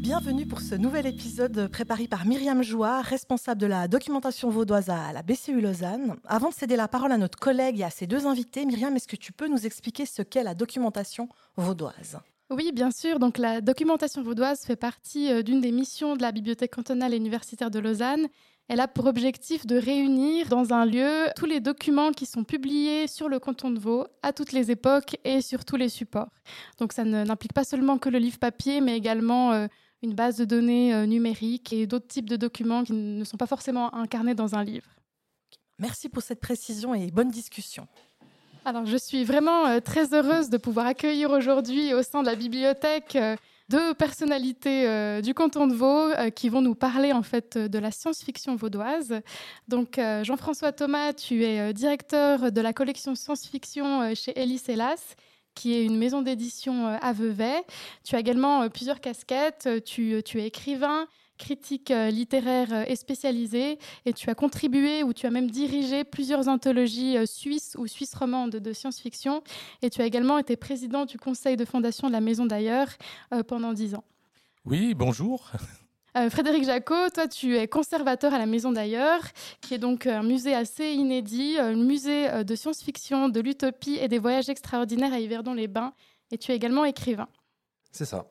Bienvenue pour ce nouvel épisode préparé par Myriam Joie, responsable de la documentation vaudoise à la BCU Lausanne. Avant de céder la parole à notre collègue et à ses deux invités, Myriam, est-ce que tu peux nous expliquer ce qu'est la documentation vaudoise? Oui, bien sûr. Donc, la documentation vaudoise fait partie euh, d'une des missions de la Bibliothèque cantonale et universitaire de Lausanne. Elle a pour objectif de réunir dans un lieu tous les documents qui sont publiés sur le canton de Vaud à toutes les époques et sur tous les supports. Donc, ça n'implique pas seulement que le livre papier, mais également euh, une base de données euh, numérique et d'autres types de documents qui ne sont pas forcément incarnés dans un livre. Merci pour cette précision et bonne discussion. Alors, je suis vraiment euh, très heureuse de pouvoir accueillir aujourd'hui au sein de la bibliothèque deux personnalités euh, du canton de Vaud qui vont nous parler en fait de la science-fiction vaudoise. Donc, Jean-François Thomas, tu es directeur de la collection science-fiction chez Ellis Hélas qui est une maison d'édition à Vevey. Tu as également plusieurs casquettes. Tu es écrivain, critique euh, littéraire euh, et spécialisée, et tu as contribué ou tu as même dirigé plusieurs anthologies euh, suisses ou suisses romandes de science-fiction, et tu as également été président du conseil de fondation de la Maison d'ailleurs pendant dix ans. Oui, bonjour. Frédéric Jacot, toi tu es conservateur à la Maison d'ailleurs, qui est donc un musée assez inédit, un musée de science-fiction, de l'utopie et des voyages extraordinaires à Yverdon-les-Bains, et tu es également écrivain. C'est ça.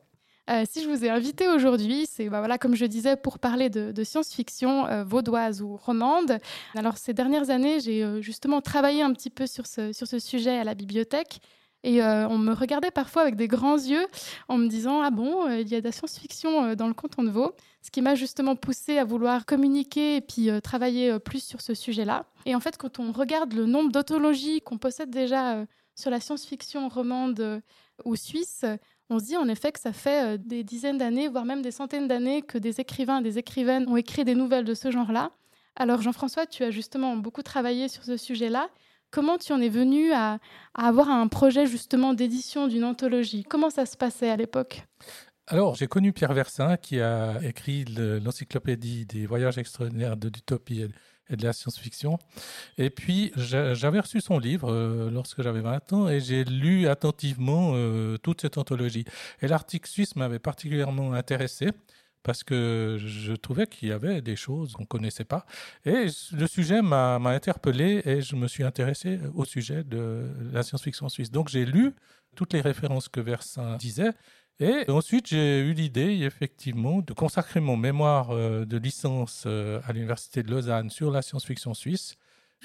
Euh, si je vous ai invité aujourd'hui, c'est bah, voilà, comme je disais, pour parler de, science-fiction euh, vaudoise ou romande. Alors ces dernières années, j'ai euh, justement travaillé un petit peu sur ce, sujet à la bibliothèque. Et on me regardait parfois avec des grands yeux en me disant Ah bon, il y a de la science-fiction dans le canton de Vaud. Ce qui m'a justement poussé à vouloir communiquer et puis travailler plus sur ce sujet-là. Et en fait, quand on regarde le nombre d'autologies qu'on possède déjà sur la science-fiction romande ou suisse, on se dit en effet que ça fait euh, des dizaines d'années, voire même des centaines d'années que des écrivains et des écrivaines ont écrit des nouvelles de ce genre-là. Alors Jean-François, tu as justement beaucoup travaillé sur ce sujet-là. Comment tu en es venu à, avoir un projet justement d'édition d'une anthologie? Comment ça se passait à l'époque? Alors, j'ai connu Pierre Versin qui a écrit l'encyclopédie des voyages extraordinaires de l'utopie et de la science-fiction. Et puis, j'avais reçu son livre euh, lorsque j'avais 20 ans et j'ai lu attentivement euh, toute cette anthologie. Et l'article suisse m'avait particulièrement intéressé parce que je trouvais qu'il y avait des choses qu'on ne connaissait pas. Et le sujet m'a interpellé et je me suis intéressé au sujet de la science-fiction suisse. Donc j'ai lu toutes les références que Versin disait et ensuite, j'ai eu l'idée, effectivement, de consacrer mon mémoire euh, de licence euh, à l'Université de Lausanne sur la science-fiction suisse.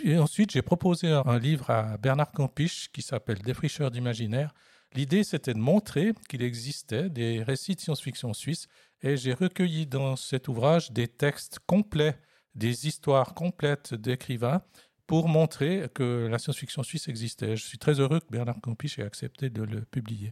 Et ensuite, j'ai proposé un livre à Bernard Campiche qui s'appelle Défricheur d'imaginaire. L'idée, c'était de montrer qu'il existait des récits de science-fiction suisse. Et j'ai recueilli dans cet ouvrage des textes complets, des histoires complètes d'écrivains pour montrer que la science-fiction suisse existait. Je suis très heureux que Bernard Campiche ait accepté de le publier.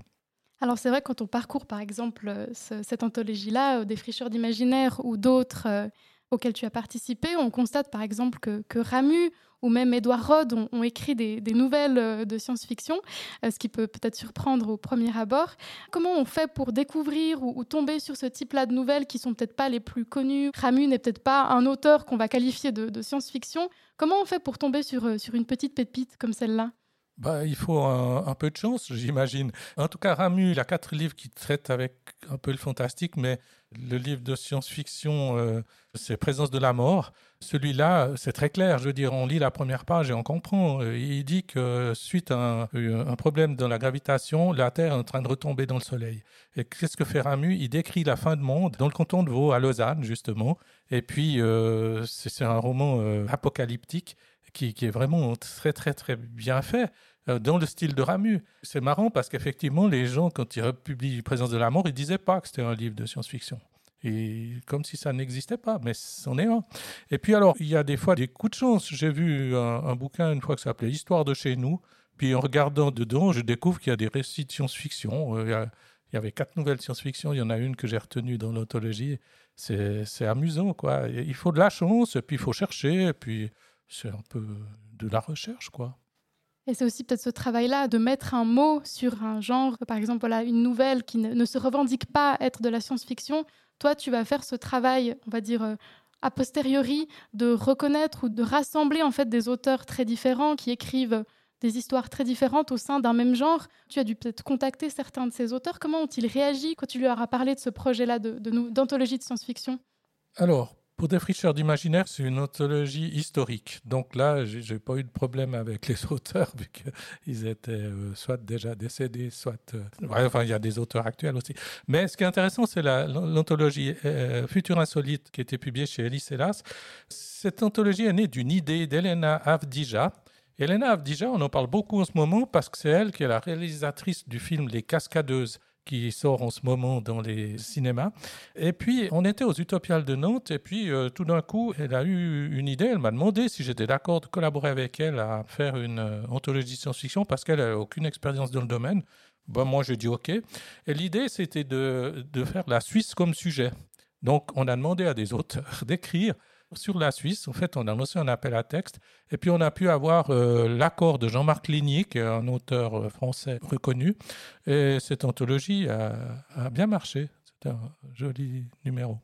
Alors c'est vrai quand on parcourt par exemple euh, cette anthologie-là, euh, des fricheurs d'imaginaire ou d'autres euh, auxquels tu as participé, on constate par exemple que, que Ramu ou même Edouard Rod ont, écrit des, nouvelles de science-fiction, ce qui peut peut-être surprendre au premier abord. Comment on fait pour découvrir ou, tomber sur ce type-là de nouvelles qui sont peut-être pas les plus connues? Ramu n'est peut-être pas un auteur qu'on va qualifier de, science-fiction. Comment on fait pour tomber sur, sur une petite pépite comme celle-là? Bah, il faut un, peu de chance, j'imagine. En tout cas, Ramu, il a quatre livres qui traitent avec un peu le fantastique, mais le livre de science-fiction, euh, c'est Présence de la mort. Celui-là, c'est très clair. Je veux dire, on lit la première page et on comprend. Il dit que suite à un, un problème dans la gravitation, la Terre est en train de retomber dans le Soleil. Et qu'est-ce que fait Ramu? Il décrit la fin du monde dans le canton de Vaud, à Lausanne, justement. Et puis, euh, c'est un roman euh, apocalyptique qui, est vraiment très, très, très bien fait euh, dans le style de Ramu. C'est marrant parce qu'effectivement, les gens, quand ils republient Présence de la mort, ils disaient pas que c'était un livre de science-fiction. Et comme si ça n'existait pas, mais c'en est un. Et puis alors, il y a des fois des coups de chance. J'ai vu un, bouquin une fois qui s'appelait Histoire de chez nous. Puis en regardant dedans, je découvre qu'il y a des récits de science-fiction. Euh, il y avait quatre nouvelles science-fiction. Il y en a une que j'ai retenue dans l'anthologie. C'est amusant, quoi. Il faut de la chance, puis il faut chercher, puis c'est un peu de la recherche, quoi. Et c'est aussi peut-être ce travail-là de mettre un mot sur un genre, par exemple, voilà, une nouvelle qui ne, se revendique pas être de la science-fiction. Toi, tu vas faire ce travail, on va dire, euh, a posteriori, de reconnaître ou de rassembler en fait des auteurs très différents qui écrivent des histoires très différentes au sein d'un même genre. Tu as dû peut-être contacter certains de ces auteurs. Comment ont-ils réagi quand tu leur as parlé de ce projet-là d'anthologie de, de science-fiction? Alors, pour Défricheurs d'imaginaire, c'est une anthologie historique. Donc là, je n'ai pas eu de problème avec les auteurs, vu qu'ils étaient euh, soit déjà décédés, soit. Euh, enfin, il y a des auteurs actuels aussi. Mais ce qui est intéressant, c'est l'anthologie euh, Futur Insolite qui a été publiée chez Elis Elas. Cette anthologie est née d'une idée d'Elena Avdija. Elena Avdija, on en parle beaucoup en ce moment parce que c'est elle qui est la réalisatrice du film Les Cascadeuses qui sort en ce moment dans les cinémas. Et puis, on était aux Utopiales de Nantes, et puis euh, tout d'un coup, elle a eu une idée, elle m'a demandé si j'étais d'accord de collaborer avec elle à faire une euh, anthologie de science-fiction, parce qu'elle n'a aucune expérience dans le domaine. Ben, moi, j'ai dit OK. Et l'idée, c'était de, de faire la Suisse comme sujet. Donc, on a demandé à des auteurs d'écrire sur la Suisse. En fait, on a lancé un appel à texte et puis on a pu avoir euh, l'accord de Jean-Marc Ligny, qui est un auteur euh, français reconnu. Et cette anthologie a, bien marché. C'est un joli numéro.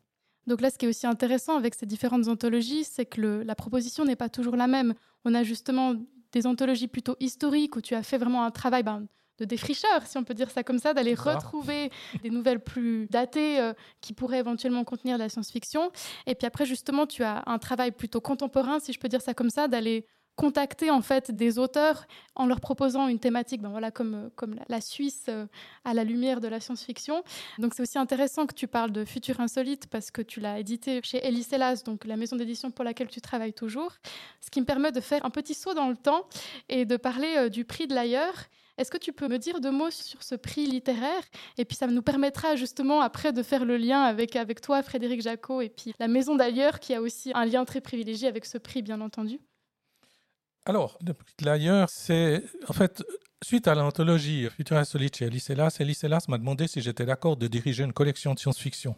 Donc là, ce qui est aussi intéressant avec ces différentes anthologies, c'est que la proposition n'est pas toujours la même. On a justement des anthologies plutôt historiques où tu as fait vraiment un travail ben, de défricheur, si on peut dire ça comme ça, d'aller retrouver des nouvelles plus datées euh, qui pourraient éventuellement contenir de la science-fiction. Et puis après, justement, tu as un travail plutôt contemporain, si je peux dire ça comme ça, d'aller contacter en fait des auteurs en leur proposant une thématique, ben voilà, comme, comme la, Suisse euh, à la lumière de la science-fiction. Donc c'est aussi intéressant que tu parles de Futur Insolite parce que tu l'as édité chez Eliselas, donc la maison d'édition pour laquelle tu travailles toujours, ce qui me permet de faire un petit saut dans le temps et de parler euh, du prix de l'ailleurs est-ce que tu peux me dire deux mots sur ce prix littéraire? Et puis ça nous permettra justement après de faire le lien avec, avec toi, Frédéric Jacot, et puis la Maison d'ailleurs, qui a aussi un lien très privilégié avec ce prix, bien entendu. Alors, le prix de l'ailleurs, c'est en fait Suite à l'anthologie Futur Insolite chez Alice Elas, m'a demandé si j'étais d'accord de diriger une collection de science-fiction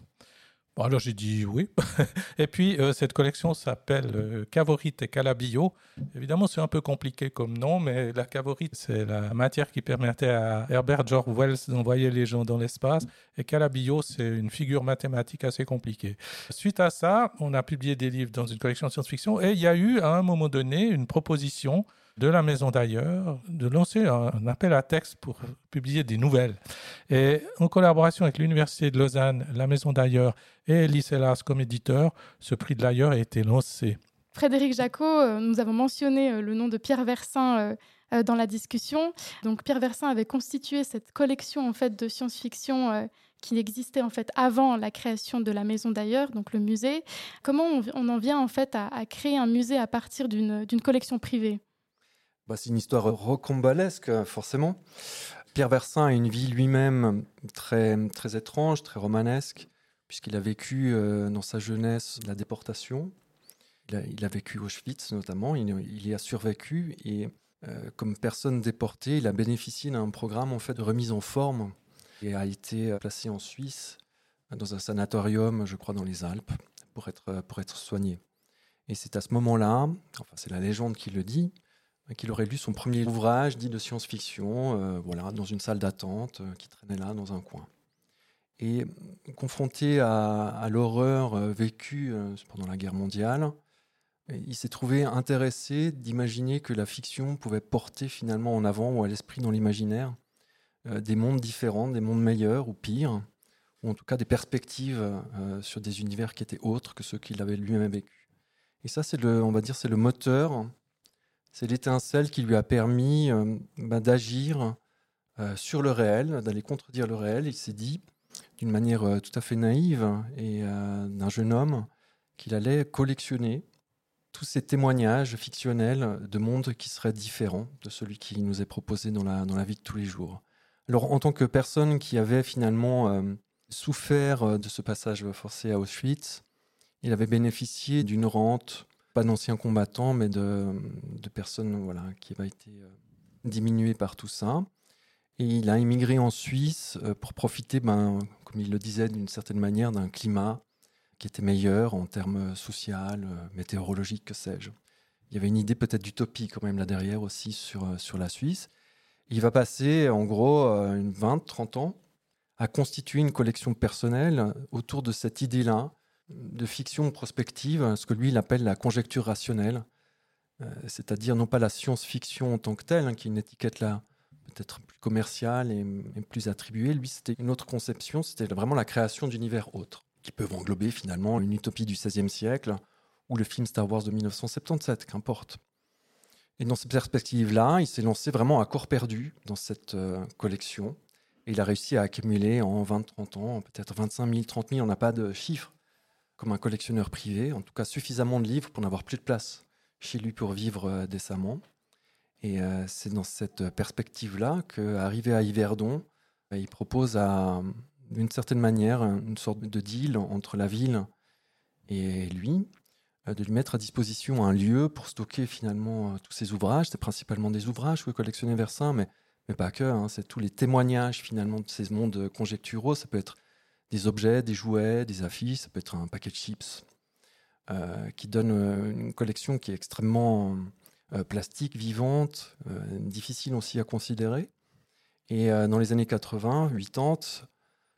alors j'ai dit oui. et puis euh, cette collection s'appelle euh, Cavorite et Calabillo. Évidemment, c'est un peu compliqué comme nom, mais la cavorite, c'est la matière qui permettait à Herbert George Wells d'envoyer les gens dans l'espace. Et Calabillo, c'est une figure mathématique assez compliquée. Suite à ça, on a publié des livres dans une collection de science-fiction et il y a eu à un moment donné une proposition de la maison d'ailleurs de lancer un, appel à texte pour publier des nouvelles. Et en collaboration avec l'Université de Lausanne, la maison d'ailleurs et l'ICELAS comme éditeur, ce prix de l'ailleurs a été lancé. Frédéric Jacot, euh, nous avons mentionné euh, le nom de Pierre Versin euh, dans la discussion. Donc Pierre Versin avait constitué cette collection en fait de science-fiction qui existait en fait avant la création de la maison d'ailleurs, donc le musée. Comment on, en vient en fait à créer un musée à partir d'une collection privée? Bah, c'est une histoire rocambolesque, forcément. Pierre Versin a une vie lui-même très, très étrange, très romanesque, puisqu'il a vécu euh, dans sa jeunesse la déportation. Il a, vécu Auschwitz notamment, il, y a survécu et euh, comme personne déportée, il a bénéficié d'un programme en fait de remise en forme et a été placé en Suisse dans un sanatorium, je crois, dans les Alpes, pour être, pour être soigné. Et c'est à ce moment-là, enfin c'est la légende qui le dit, qu'il aurait lu son premier ouvrage dit de science-fiction, euh, voilà, dans une salle d'attente euh, qui traînait là dans un coin. Et confronté à, l'horreur euh, vécue pendant la guerre mondiale, il s'est trouvé intéressé d'imaginer que la fiction pouvait porter finalement en avant ou à l'esprit dans l'imaginaire des mondes différents, des mondes meilleurs ou pires, ou en tout cas des perspectives sur des univers qui étaient autres que ceux qu'il avait lui-même vécu. Et ça, c'est le, on va dire, c'est le moteur c'est l'étincelle qui lui a permis euh, bah, d'agir euh, sur le réel, d'aller contredire le réel. Il s'est dit, d'une manière euh, tout à fait naïve et d'un jeune homme, qu'il allait collectionner tous ces témoignages fictionnels de mondes qui seraient différents de celui qui nous est proposé dans la, dans la vie de tous les jours. Alors, en tant que personne qui avait finalement souffert de ce passage forcé à Auschwitz, il avait bénéficié d'une rente pas d'anciens combattants, mais de, personnes voilà, qui avaient été euh, diminuées par tout ça. Et il a immigré en Suisse euh, pour profiter, ben, comme il le disait d'une certaine manière, d'un climat qui était meilleur en termes euh, météorologiques, que sais-je. Il y avait une idée peut-être d'utopie quand même là derrière aussi sur, sur la Suisse. Il va passer en gros une 20-30 ans à constituer une collection personnelle autour de cette idée-là de fiction prospective, ce que lui il appelle la conjecture rationnelle, c'est-à-dire non pas la science-fiction en tant que telle, hein, qui est une étiquette là peut-être plus commerciale et, plus attribuée. Lui, c'était une autre conception, c'était vraiment la création d'univers autres, qui peuvent englober finalement une utopie du XVIe siècle ou le film Star Wars de 1977, qu'importe. Et dans cette perspective-là, il s'est lancé vraiment à corps perdu dans cette euh, collection. Et il a réussi à accumuler en 20-30 ans, peut-être 25 000, 30 000, on n'a pas de chiffres, comme un collectionneur privé, en tout cas suffisamment de livres pour n'avoir plus de place chez lui pour vivre euh, décemment. Et euh, c'est dans cette perspective-là qu'arrivé à Yverdon, il propose à, d'une certaine manière, une sorte de deal entre la ville et lui, euh, de lui mettre à disposition un lieu pour stocker finalement tous ses ouvrages. C'est principalement des ouvrages que collectionnait Versin, mais, mais pas que. Hein. C'est tous les témoignages finalement de ces mondes conjecturaux. Ça peut être des objets, des jouets, des affiches, ça peut être un paquet de chips, euh, qui donne une collection qui est extrêmement plastique, vivante, difficile aussi à considérer. Et dans les années 80, 80,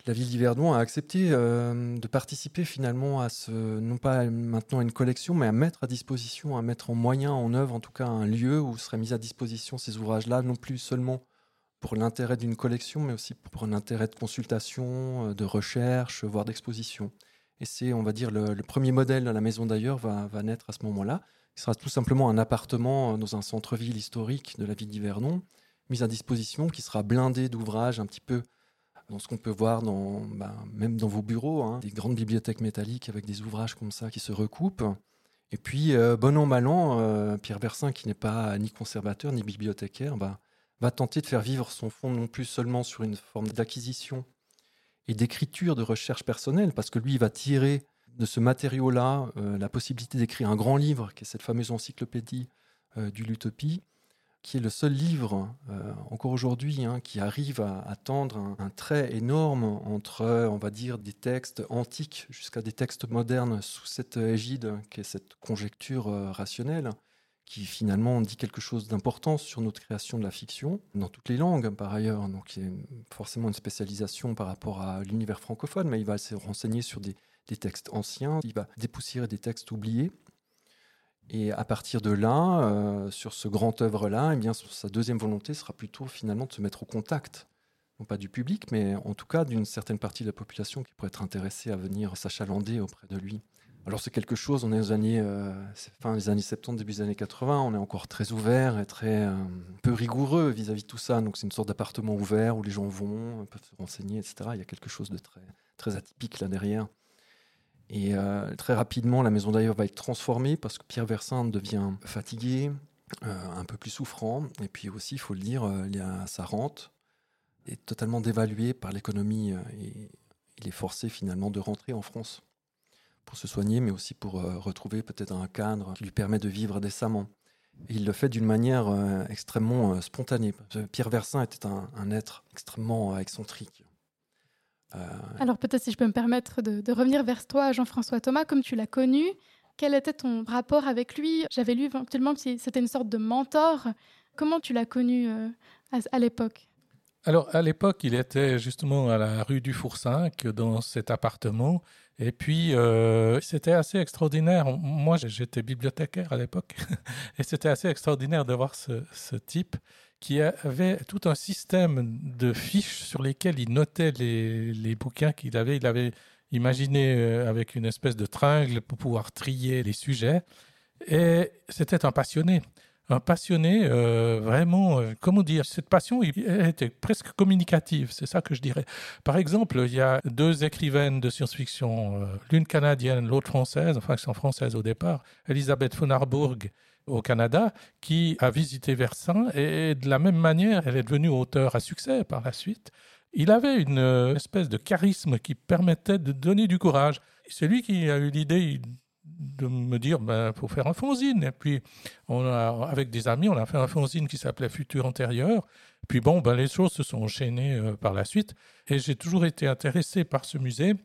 la ville d'Yverdon a accepté euh, de participer finalement à ce, non pas maintenant à une collection, mais à mettre à disposition, à mettre en moyen, en œuvre en tout cas, un lieu où seraient mis à disposition ces ouvrages-là, non plus seulement pour l'intérêt d'une collection, mais aussi pour un intérêt de consultation, euh, de recherche, voire d'exposition. Et c'est, on va dire, le, premier modèle de la maison d'ailleurs va, naître à ce moment-là. Il sera tout simplement un appartement euh, dans un centre-ville historique de la ville d'Yverdon, mis à disposition, qui sera blindé d'ouvrages un petit peu dans ce qu'on peut voir dans, bah, même dans vos bureaux, hein, des grandes bibliothèques métalliques avec des ouvrages comme ça qui se recoupent. Et puis, euh, bon an, mal an, euh, Pierre Bersin, qui n'est pas ni conservateur ni bibliothécaire, bah, va tenter de faire vivre son fonds non plus seulement sur une forme d'acquisition et d'écriture, de recherche personnelle, parce que lui, il va tirer de ce matériau-là euh, la possibilité d'écrire un grand livre, qui est cette fameuse encyclopédie du l'utopie, qui est le seul livre, euh, encore aujourd'hui, hein, qui arrive à, tendre un, trait énorme entre, on va dire, des textes antiques jusqu'à des textes modernes sous cette égide, qui est cette conjecture euh, rationnelle, qui finalement dit quelque chose d'important sur notre création de la fiction, dans toutes les langues par ailleurs. Donc il y a forcément une spécialisation par rapport à l'univers francophone, mais il va se renseigner sur des, des textes anciens, il va dépoussiérer des textes oubliés. Et à partir de là, euh, sur ce grand œuvre-là, eh bien, sa deuxième volonté sera plutôt finalement de se mettre au contact, non pas du public, mais en tout cas d'une certaine partie de la population qui pourrait être intéressée à venir s'achalander auprès de lui. Alors c'est quelque chose, on est aux années, euh, fin des années 70, début des années 80, on est encore très ouvert et très euh, peu rigoureux vis-à-vis de tout ça. Donc c'est une sorte d'appartement ouvert où les gens vont, peuvent se renseigner, etc. Il y a quelque chose de très, très atypique là derrière. Et euh, très rapidement, la maison d'ailleurs va être transformée parce que Pierre Versin devient fatigué, un peu plus souffrant. Et puis aussi, il faut le dire, il sa rente est totalement dévaluée par l'économie et il est forcé finalement de rentrer en France pour se soigner, mais aussi pour retrouver peut-être un cadre qui lui permet de vivre décemment. Et il le fait d'une manière extrêmement spontanée. Pierre Versin était un être extrêmement excentrique. Euh, Alors peut-être si je peux me permettre de, revenir vers toi, Jean-François Thomas, comme tu l'as connu, quel était ton rapport avec lui? J'avais lu éventuellement que c'était une sorte de mentor. Comment tu l'as connu euh, à, l'époque? Alors, à l'époque, il était justement à la rue du Four 5, dans cet appartement. Et puis, euh, c'était assez extraordinaire. Moi, j'étais bibliothécaire à l'époque. et c'était assez extraordinaire de voir ce, type qui avait tout un système de fiches sur lesquelles il notait les, bouquins qu'il avait. Il avait imaginé euh, avec une espèce de tringle pour pouvoir trier les sujets. Et c'était un passionné. Un passionné, euh, vraiment, euh, comment dire, cette passion était presque communicative, c'est ça que je dirais. Par exemple, il y a deux écrivaines de science-fiction, l'une canadienne, l'autre française, enfin, elles sont françaises au départ, Elisabeth von Harburg au Canada, qui a visité Versailles et de la même manière, elle est devenue auteur à succès par la suite. Il avait une euh, espèce de charisme qui permettait de donner du courage. C'est lui qui a eu l'idée de me dire ben faut faire un fanzine. Et puis on a avec des amis on a fait un fanzine qui s'appelait Futur antérieur. Puis bon ben les choses se sont enchaînées euh, par la suite. Et j'ai toujours été intéressé par ce musée.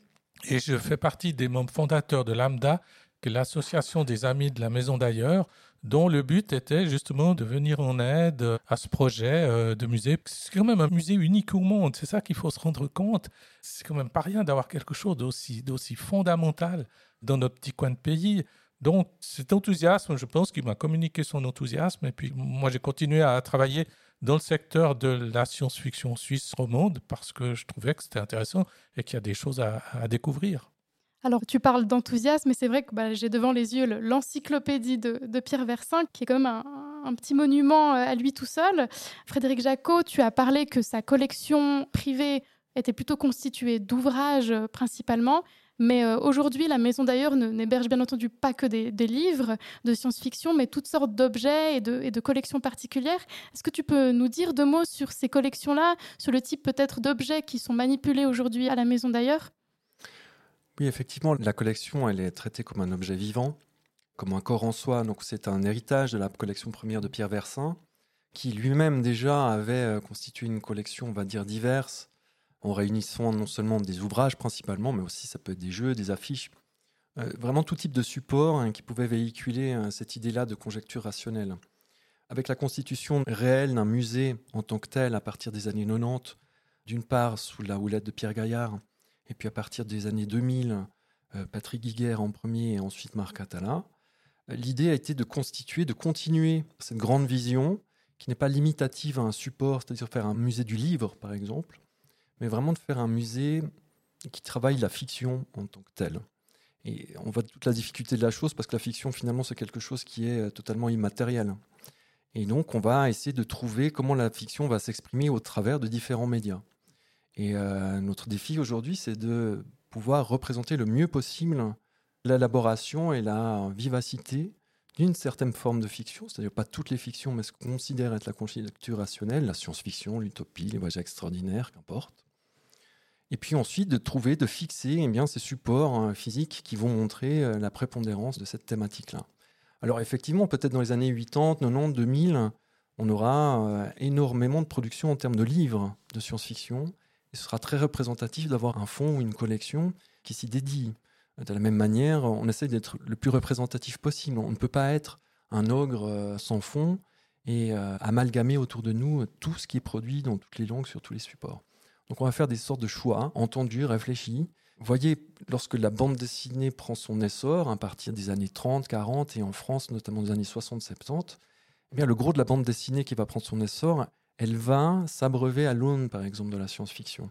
Et je fais partie des membres fondateurs de l'AMDA qui l'association des amis de la maison d'ailleurs dont le but était justement de venir en aide à ce projet euh, de musée. C'est quand même un musée unique au monde, c'est ça qu'il faut se rendre compte. C'est quand même pas rien d'avoir quelque chose d'aussi, d'aussi fondamental dans notre petit coin de pays. Donc cet enthousiasme, je pense qu'il m'a communiqué son enthousiasme. Et puis moi, j'ai continué à travailler dans le secteur de la science-fiction suisse romande parce que je trouvais que c'était intéressant et qu'il y a des choses à, découvrir. Alors, tu parles d'enthousiasme, et c'est vrai que bah, j'ai devant les yeux l'encyclopédie de, Pierre Versin, qui est comme un, un, petit monument euh, à lui tout seul. Frédéric Jacot, tu as parlé que sa collection privée était plutôt constituée d'ouvrages euh, principalement. Mais euh, aujourd'hui, la Maison d'ailleurs n'héberge bien entendu pas que des, livres de science-fiction, mais toutes sortes d'objets et de, collections particulières. Est-ce que tu peux nous dire deux mots sur ces collections-là, sur le type peut-être d'objets qui sont manipulés aujourd'hui à la Maison d'ailleurs? Oui, effectivement, la collection, elle est traitée comme un objet vivant, comme un corps en soi. Donc c'est un héritage de la collection première de Pierre Versin, qui lui-même déjà avait euh, constitué une collection, on va dire, diverse, en réunissant non seulement des ouvrages principalement, mais aussi ça peut être des jeux, des affiches, euh, vraiment tout type de support hein, qui pouvait véhiculer euh, cette idée-là de conjecture rationnelle. Avec la constitution réelle d'un musée en tant que tel à partir des années 90, d'une part sous la houlette de Pierre Gaillard, et puis à partir des années 2000, euh, Patrick Guiguerre en premier et ensuite Marc Attala, l'idée a été de constituer, de continuer cette grande vision qui n'est pas limitative à un support, c'est-à-dire faire un musée du livre par exemple, mais vraiment de faire un musée qui travaille la fiction en tant que telle. Et on voit toute la difficulté de la chose parce que la fiction, finalement, c'est quelque chose qui est euh, totalement immatériel. Et donc, on va essayer de trouver comment la fiction va s'exprimer au travers de différents médias. Et euh, notre défi aujourd'hui, c'est de pouvoir représenter le mieux possible l'élaboration et la vivacité d'une certaine forme de fiction, c'est-à-dire pas toutes les fictions, mais ce qu'on considère être la conjecture rationnelle, la science-fiction, l'utopie, les voyages extraordinaires, qu'importe. Et puis ensuite, de trouver, de fixer eh bien, ces supports hein, physiques qui vont montrer euh, la prépondérance de cette thématique-là. Alors effectivement, peut-être dans les années 80, 90, 2000, on aura euh, énormément de production en termes de livres de science-fiction. Et ce sera très représentatif d'avoir un fonds ou une collection qui s'y dédie. De la même manière, on essaie d'être le plus représentatif possible. On ne peut pas être un ogre euh, sans fond et amalgamer autour de nous tout ce qui est produit dans toutes les langues, sur tous les supports. Donc on va faire des sortes de choix entendus, réfléchis. Voyez, lorsque la bande dessinée prend son essor, à partir des années 30, 40, et en France notamment des années 60, 70, eh bien, le gros de la bande dessinée qui va prendre son essor, elle va s'abreuver à l'aune, par exemple, de la science-fiction.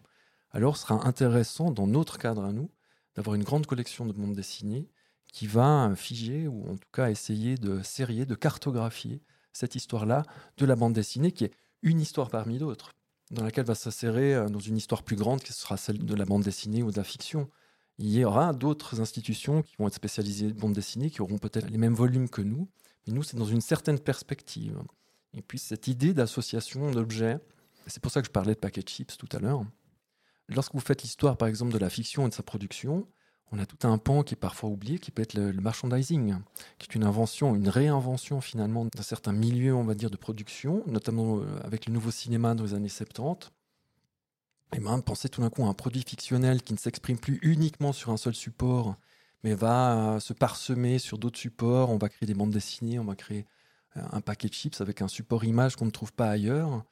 Alors, ce sera intéressant, dans notre cadre à nous, d'avoir une grande collection de bandes dessinées qui va figer, ou en tout cas essayer de serrer, de cartographier cette histoire-là de la bande dessinée, qui est une histoire parmi d'autres dans laquelle va s'insérer euh, dans une histoire plus grande qui sera celle de la bande dessinée ou de la fiction. Il y aura d'autres institutions qui vont être spécialisées en bande dessinée, qui auront peut-être les mêmes volumes que nous, mais nous, c'est dans une certaine perspective. Et puis cette idée d'association d'objets, c'est pour ça que je parlais de packet chips tout à l'heure. Lorsque vous faites l'histoire, par exemple, de la fiction et de sa production, on a tout un pan qui est parfois oublié, qui peut être le, merchandising, qui est une invention, une réinvention finalement d'un certain milieu, on va dire, de production, notamment euh, avec le nouveau cinéma dans les années 70. Et même penser tout d'un coup à un produit fictionnel qui ne s'exprime plus uniquement sur un seul support, mais va euh, se parsemer sur d'autres supports. On va créer des bandes dessinées, on va créer un paquet de chips avec un support image qu'on ne trouve pas ailleurs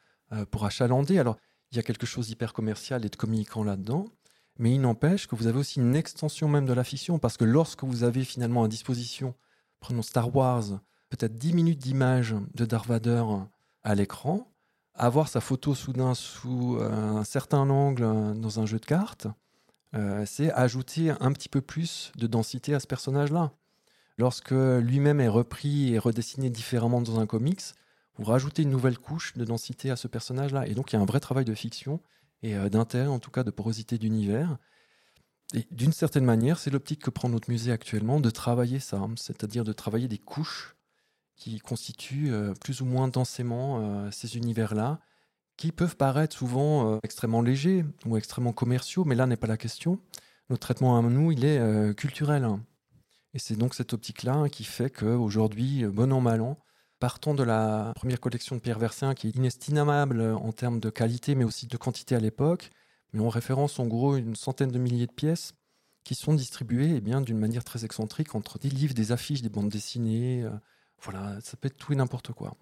pour achalander. Alors, il y a quelque chose d'hyper commercial et de communicant là-dedans. Mais il n'empêche que vous avez aussi une extension même de la fiction, parce que lorsque vous avez finalement à disposition, prenons Star Wars, peut-être 10 minutes d'image de Darth Vader à l'écran, avoir sa photo soudain sous euh, un certain angle euh, dans un jeu de cartes, euh, c'est ajouter un petit peu plus de densité à ce personnage-là. Lorsque lui-même est repris et redessiné différemment dans un comics, vous rajoutez une nouvelle couche de densité à ce personnage-là. Et donc il y a un vrai travail de fiction et euh, d'intérêt, en tout cas de porosité d'univers. Et d'une certaine manière, c'est l'optique que prend notre musée actuellement de travailler ça, hein, c'est-à-dire de travailler des couches qui constituent euh, plus ou moins densément euh, ces univers-là, qui peuvent paraître souvent extrêmement légers ou extrêmement commerciaux, mais là n'est pas la question. Notre traitement à nous, il est culturel. Hein. Et c'est donc cette optique-là hein, qui fait qu'aujourd'hui, bon an, mal an, Partant de la première collection de Pierre Versin, qui est inestimable en termes de qualité, mais aussi de quantité à l'époque, mais on référence en gros une centaine de milliers de pièces qui sont distribuées eh bien d'une manière très excentrique entre des livres, des affiches, des bandes dessinées. Euh, voilà, ça peut être tout et n'importe quoi.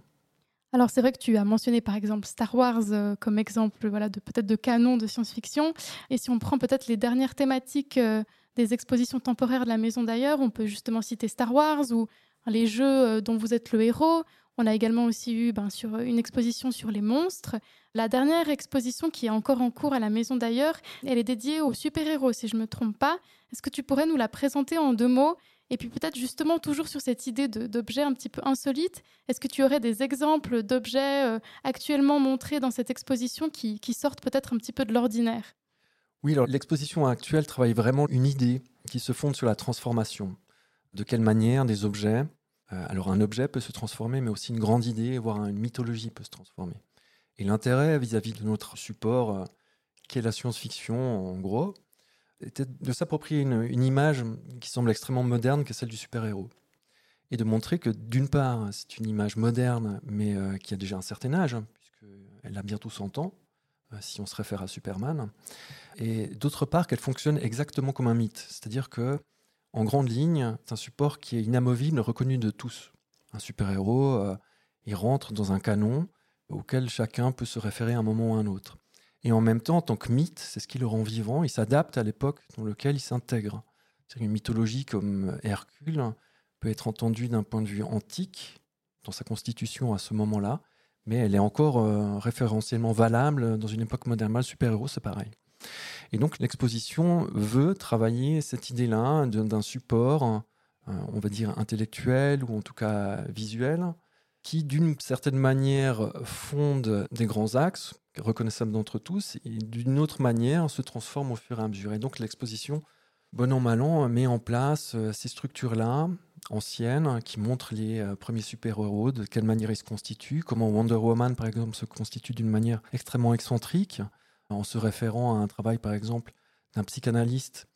Alors c'est vrai que tu as mentionné par exemple Star Wars euh, comme exemple voilà, de peut-être de canon de science-fiction. Et si on prend peut-être les dernières thématiques euh, des expositions temporaires de la maison d'ailleurs. On peut justement citer Star Wars ou les jeux dont vous êtes le héros. On a également aussi eu ben, sur une exposition sur les monstres. La dernière exposition qui est encore en cours à la maison d'ailleurs, elle est dédiée aux super-héros, si je ne me trompe pas. Est-ce que tu pourrais nous la présenter en deux mots? Et puis peut-être justement toujours sur cette idée d'objets un petit peu insolites, est-ce que tu aurais des exemples d'objets euh, actuellement montrés dans cette exposition qui sortent peut-être un petit peu de l'ordinaire? Oui, l'exposition actuelle travaille vraiment une idée qui se fonde sur la transformation. De quelle manière des objets euh, alors un objet peut se transformer, mais aussi une grande idée, voire une mythologie peut se transformer. Et l'intérêt vis-à-vis de notre support, euh, qui est la science-fiction en gros, était de s'approprier une, image qui semble extrêmement moderne, qui est celle du super-héros. Et de montrer que d'une part, c'est une image moderne, mais euh, qui a déjà un certain âge, hein, puisqu'elle a bientôt 100 ans, si on se réfère à Superman. Et d'autre part, qu'elle fonctionne exactement comme un mythe. C'est-à-dire que en grande ligne, c'est un support qui est inamovible, reconnu de tous. Un super-héros, euh, il rentre dans un canon auquel chacun peut se référer à un moment ou à un autre. Et en même temps, en tant que mythe, c'est ce qui le rend vivant, il s'adapte à l'époque dans laquelle il s'intègre. Une mythologie comme Hercule peut être entendue d'un point de vue antique, dans sa constitution à ce moment-là, mais elle est encore euh, référentiellement valable dans une époque moderne. Le super-héros, c'est pareil. Et donc l'exposition veut travailler cette idée-là d'un support, euh, on va dire intellectuel ou en tout cas visuel, qui d'une certaine manière fonde des grands axes, reconnaissables d'entre tous, et d'une autre manière se transforme au fur et à mesure. Et donc l'exposition, bon an mal an, met en place euh, ces structures-là, anciennes, qui montrent les euh, premiers super-héros, de quelle manière ils se constituent, comment Wonder Woman, par exemple, se constitue d'une manière extrêmement excentrique, en se référant à un travail, par exemple, d'un psychanalyste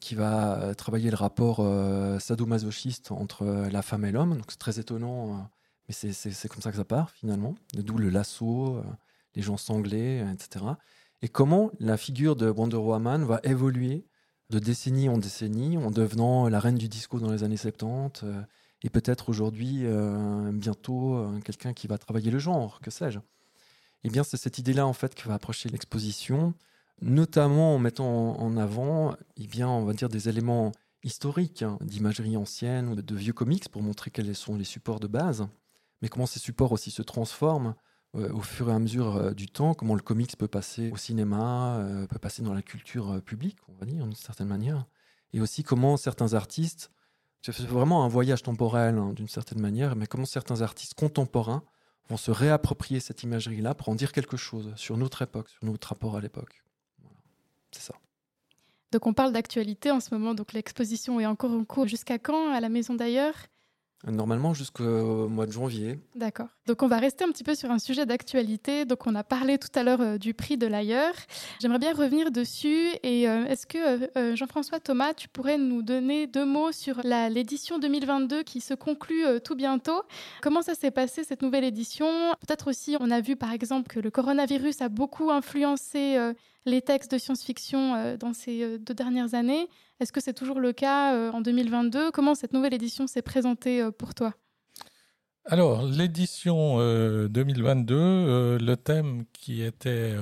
qui va euh, travailler le rapport euh, sadomasochiste entre la femme et l'homme. Donc c'est très étonnant, mais c'est comme ça que ça part finalement. D'où le lasso, les gens sanglés, etc. Et comment la figure de Wonder Woman va évoluer de décennie en décennie en devenant la reine du disco dans les années 70 et peut-être aujourd'hui bientôt quelqu'un qui va travailler le genre, que sais-je. Eh bien, c'est cette idée-là en fait qui va approcher l'exposition, notamment en mettant en avant, eh bien, on va dire des éléments historiques, hein, d'imagerie ancienne ou de, vieux comics pour montrer quels sont les supports de base, mais comment ces supports aussi se transforment euh, au fur et à mesure euh, du temps, comment le comics peut passer au cinéma, euh, peut passer dans la culture publique, on va dire, d'une certaine manière, et aussi comment certains artistes, c'est vraiment un voyage temporel hein, d'une certaine manière, mais comment certains artistes contemporains vont se réapproprier cette imagerie-là pour en dire quelque chose sur notre époque, sur notre rapport à l'époque. C'est ça. Donc on parle d'actualité en ce moment, donc l'exposition est encore en cours. Jusqu'à quand? À la maison d'ailleurs? Normalement jusqu'au mois de janvier. D'accord. Donc on va rester un petit peu sur un sujet d'actualité. Donc on a parlé tout à l'heure euh, du prix de l'ailleurs. J'aimerais bien revenir dessus. Et euh, est-ce que euh, Jean-François Thomas, tu pourrais nous donner deux mots sur l'édition 2022 qui se conclut tout bientôt? Comment ça s'est passé cette nouvelle édition? Peut-être aussi, on a vu par exemple que le coronavirus a beaucoup influencé les textes de science-fiction dans ces deux dernières années. Est-ce que c'est toujours le cas euh, en 2022 Comment cette nouvelle édition s'est présentée euh, pour toi? Alors, l'édition 2022, euh, le thème qui était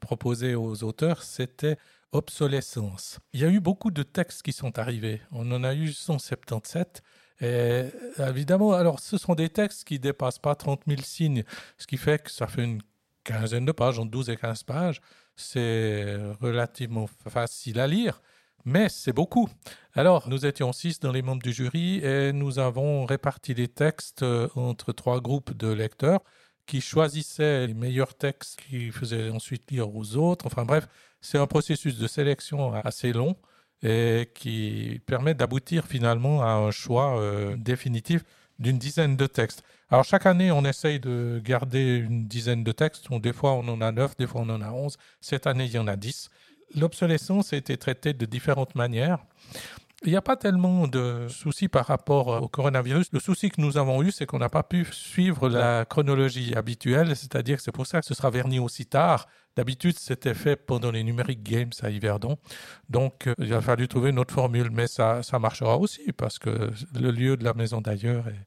proposé aux auteurs, c'était obsolescence. Il y a eu beaucoup de textes qui sont arrivés. On en a eu 177. Et évidemment, alors ce sont des textes qui dépassent pas 30 000 signes, ce qui fait que ça fait une quinzaine de pages, entre 12 et 15 pages. C'est relativement facile à lire mais c'est beaucoup. Alors, nous étions six dans les membres du jury et nous avons réparti les textes euh, entre trois groupes de lecteurs qui choisissaient les meilleurs textes qu'ils faisaient ensuite lire aux autres. Enfin bref, c'est un processus de sélection assez long et qui permet d'aboutir finalement à un choix euh, définitif d'une dizaine de textes. Alors chaque année, on essaye de garder une dizaine de textes. Des fois, on en a neuf, des fois, on en a onze. Cette année, il y en a dix l'obsolescence a été traitée de différentes manières. Il n'y a pas tellement de soucis par rapport au coronavirus. Le souci que nous avons eu, c'est qu'on n'a pas pu suivre la chronologie habituelle, c'est-à-dire que c'est pour ça que ce sera verni aussi tard. D'habitude, c'était fait pendant les numériques games à Yverdon. Donc, euh, il a fallu trouver une autre formule, mais ça, ça marchera aussi parce que le lieu de la maison d'ailleurs est,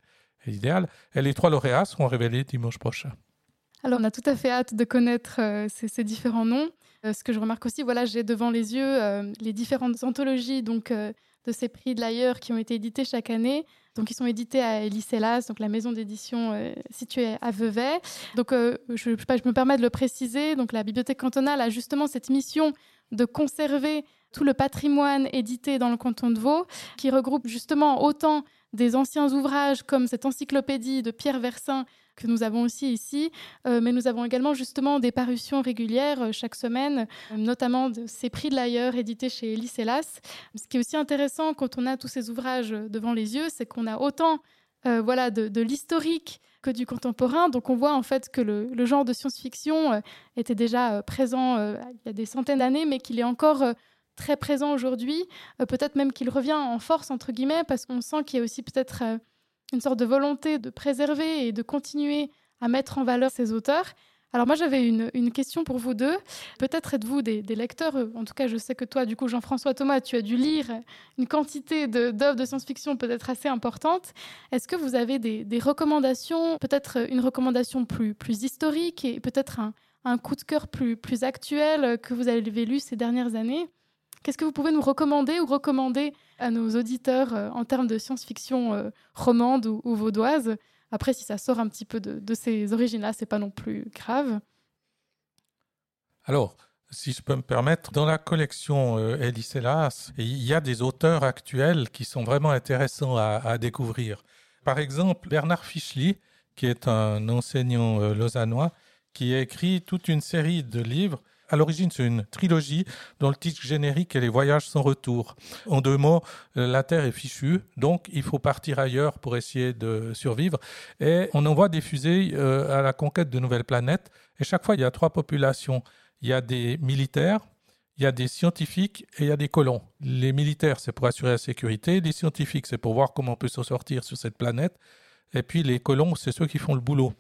idéal. Et les trois lauréats seront révélés dimanche prochain. Alors, on a tout à fait hâte de connaître euh, ces différents noms. ce que je remarque aussi, voilà, j'ai devant les yeux les différentes anthologies donc, de ces prix de l'ailleurs qui ont été édités chaque année. Donc, ils sont édités à Eliselas, donc la maison d'édition située à Vevey. Donc, je, je, me permets de le préciser. Donc, la bibliothèque cantonale a justement cette mission de conserver tout le patrimoine édité dans le canton de Vaud, qui regroupe justement autant des anciens ouvrages comme cette encyclopédie de Pierre Versin que nous avons aussi ici, euh, mais nous avons également justement des parutions régulières euh, chaque semaine, euh, notamment de ces prix de l'ailleurs édités chez Elis. Ce qui est aussi intéressant quand on a tous ces ouvrages devant les yeux, c'est qu'on a autant voilà, de, l'historique que du contemporain. Donc on voit en fait que le, genre de science-fiction était déjà présent il y a des centaines d'années, mais qu'il est encore très présent aujourd'hui. peut-être même qu'il revient en force, entre guillemets, parce qu'on sent qu'il y a aussi peut-être une sorte de volonté de préserver et de continuer à mettre en valeur ces auteurs. Alors moi j'avais une, question pour vous deux. Peut-être êtes-vous des, lecteurs, en tout cas je sais que toi du coup Jean-François Thomas, tu as dû lire une quantité d'œuvres de, science-fiction peut-être assez importante. Est-ce que vous avez des, recommandations, peut-être une recommandation plus, historique et peut-être un, un, coup de cœur plus, plus actuel que vous avez lu ces dernières années? Qu'est-ce que vous pouvez nous recommander ou recommander à nos auditeurs euh, en termes de science-fiction euh, romande ou, vaudoise? Après, si ça sort un petit peu de, ces origines-là, c'est pas non plus grave. Alors, si je peux me permettre, dans la collection euh, il y a des auteurs actuels qui sont vraiment intéressants à, découvrir. Par exemple, Bernard Fischli, qui est un enseignant euh, lausannois, qui a écrit toute une série de livres à l'origine, c'est une trilogie dont le titre générique est Les voyages sans retour. En deux mots, euh, la Terre est fichue, donc il faut partir ailleurs pour essayer de survivre. Et on envoie des fusées euh, à la conquête de nouvelles planètes. Et chaque fois, il y a trois populations. Il y a des militaires, il y a des scientifiques et il y a des colons. Les militaires, c'est pour assurer la sécurité. Les scientifiques, c'est pour voir comment on peut s'en sortir sur cette planète. Et puis les colons, c'est ceux qui font le boulot.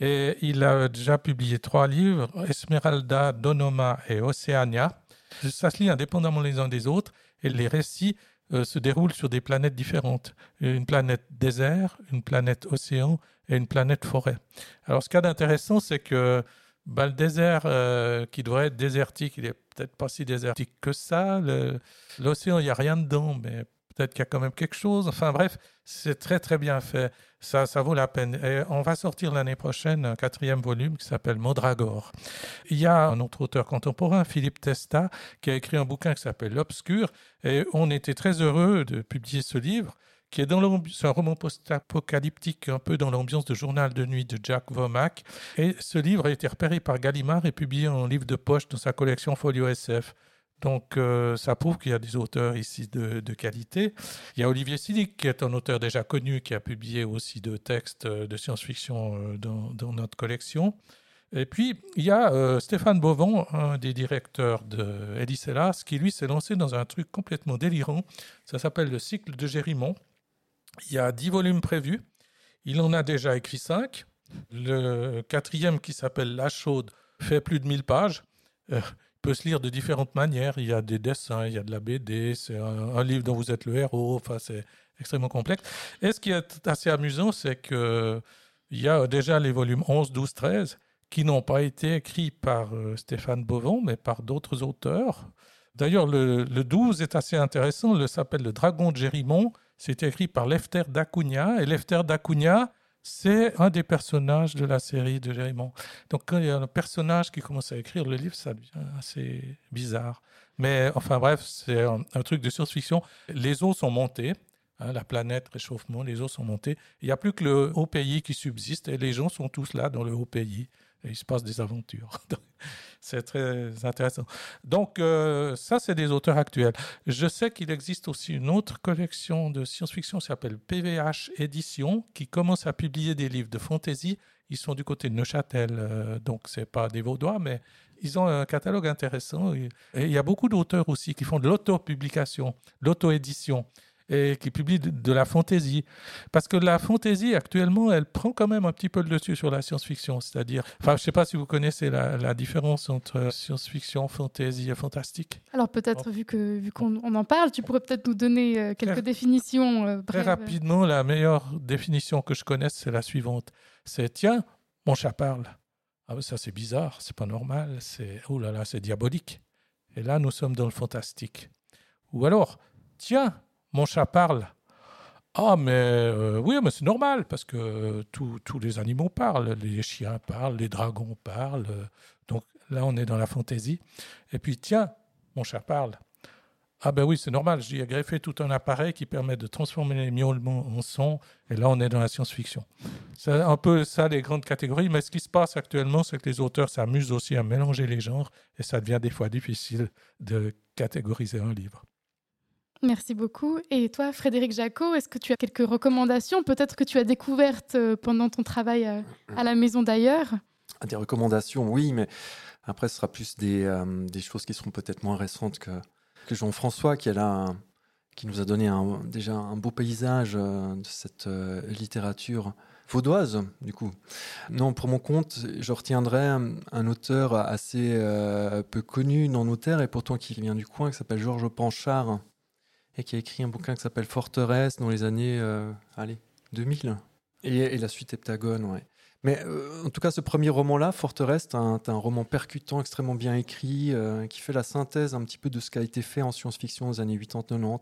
Et il a déjà publié trois livres, Esmeralda, Donoma et Oceania. Ça se lit indépendamment les uns des autres et les récits euh, se déroulent sur des planètes différentes. Une planète désert, une planète océan et une planète forêt. Alors ce qu'il y a d'intéressant, c'est que bah, le désert euh, qui devrait être désertique, il est peut-être pas si désertique que ça. L'océan, il n'y a rien dedans, mais peut-être qu'il y a quand même quelque chose. Enfin bref, c'est très très bien fait. Ça, ça vaut la peine. Et on va sortir l'année prochaine un quatrième volume qui s'appelle Modragore. Il y a un autre auteur contemporain, Philippe Testa, qui a écrit un bouquin qui s'appelle L'Obscur. Et on était très heureux de publier ce livre qui est dans un roman post-apocalyptique, un peu dans l'ambiance de journal de nuit de Jack Vomack. Et ce livre a été repéré par Gallimard et publié en livre de poche dans sa collection Folio SF. Donc, euh, ça prouve qu'il y a des auteurs ici de, qualité. Il y a Olivier Silic, qui est un auteur déjà connu, qui a publié aussi deux textes euh, de science-fiction euh, dans, notre collection. Et puis, il y a Stéphane Bovon, un des directeurs de qui lui s'est lancé dans un truc complètement délirant. Ça s'appelle le cycle de Gérimont. Il y a dix volumes prévus. Il en a déjà écrit cinq. Le quatrième, qui s'appelle La Chaude, fait plus de 1000 pages peut se lire de différentes manières. Il y a des dessins, il y a de la BD, c'est un, livre dont vous êtes le héros. Enfin, c'est extrêmement complexe. Et ce qui est assez amusant, c'est que il y a déjà les volumes 11, 12, 13 qui n'ont pas été écrits par euh, Stéphane Bovon, mais par d'autres auteurs. D'ailleurs, le, le, 12 est assez intéressant. Il s'appelle Le Dragon de Gérimont. C'est écrit par Lefter d'Acunha. Et Lefter d'Acunha, c'est un des personnages de la série de Jérémon. Donc quand il y a un personnage qui commence à écrire le livre, ça devient assez bizarre. Mais enfin bref, c'est un, truc de science-fiction. Les eaux sont montées, hein, la planète, réchauffement, les eaux sont montées. Il n'y a plus que le haut pays qui subsiste et les gens sont tous là dans le haut pays il se passe des aventures. c'est très intéressant. Donc, euh, ça, c'est des auteurs actuels. Je sais qu'il existe aussi une autre collection de science-fiction qui s'appelle PVH Édition, qui commence à publier des livres de fantasy. Ils sont du côté de Neuchâtel, euh, donc c'est pas des Vaudois, mais ils ont un catalogue intéressant. Et il y a beaucoup d'auteurs aussi qui font de l'auto-publication, l'auto-édition et qui publie de, la fantaisie. Parce que la fantaisie, actuellement, elle prend quand même un petit peu le dessus sur la science-fiction. C'est-à-dire, enfin, je ne sais pas si vous connaissez la, différence entre science-fiction, fantaisie et fantastique. Alors peut-être, vu qu'on vu qu'on en parle, tu pourrais peut-être nous donner euh, quelques définitions euh, Très rapidement, la meilleure définition que je connaisse, c'est la suivante. C'est, tiens, mon chat parle. ah ça c'est bizarre, c'est pas normal, c'est oh là là, c'est diabolique. Et là, nous sommes dans le fantastique. Ou alors, tiens, mon chat parle. Ah, mais euh, oui, mais c'est normal, parce que tous les animaux parlent. Les chiens parlent, les dragons parlent. donc là, on est dans la fantaisie. Et puis, tiens, mon chat parle. Ah ben oui, c'est normal, j'y ai greffé tout un appareil qui permet de transformer les miaulements en son, et là on est dans la science-fiction. C'est un peu ça les grandes catégories, mais ce qui se passe actuellement, c'est que les auteurs s'amusent aussi à mélanger les genres, et ça devient des fois difficile de catégoriser un livre. Merci beaucoup. Et toi, Frédéric Jacot, est-ce que tu as quelques recommandations, peut-être que tu as découvertes euh, pendant ton travail euh, à la maison d'ailleurs? Ah, Des recommandations, oui, mais après, ce sera plus des, euh, choses qui seront peut-être moins récentes que, Jean-François, qui, nous a donné déjà un beau paysage de cette littérature vaudoise, du coup. Non, pour mon compte, je retiendrai un, auteur assez peu connu dans nos terres et pourtant qui vient du coin, qui s'appelle Georges Panchard et qui a écrit un bouquin qui s'appelle Forteresse dans les années allez, 2000. Et, et la suite Heptagone, ouais. Mais euh, en tout cas, ce premier roman-là, Forteresse, c'est un, roman percutant, extrêmement bien écrit, euh, qui fait la synthèse un petit peu de ce qui a été fait en science-fiction aux années 80-90.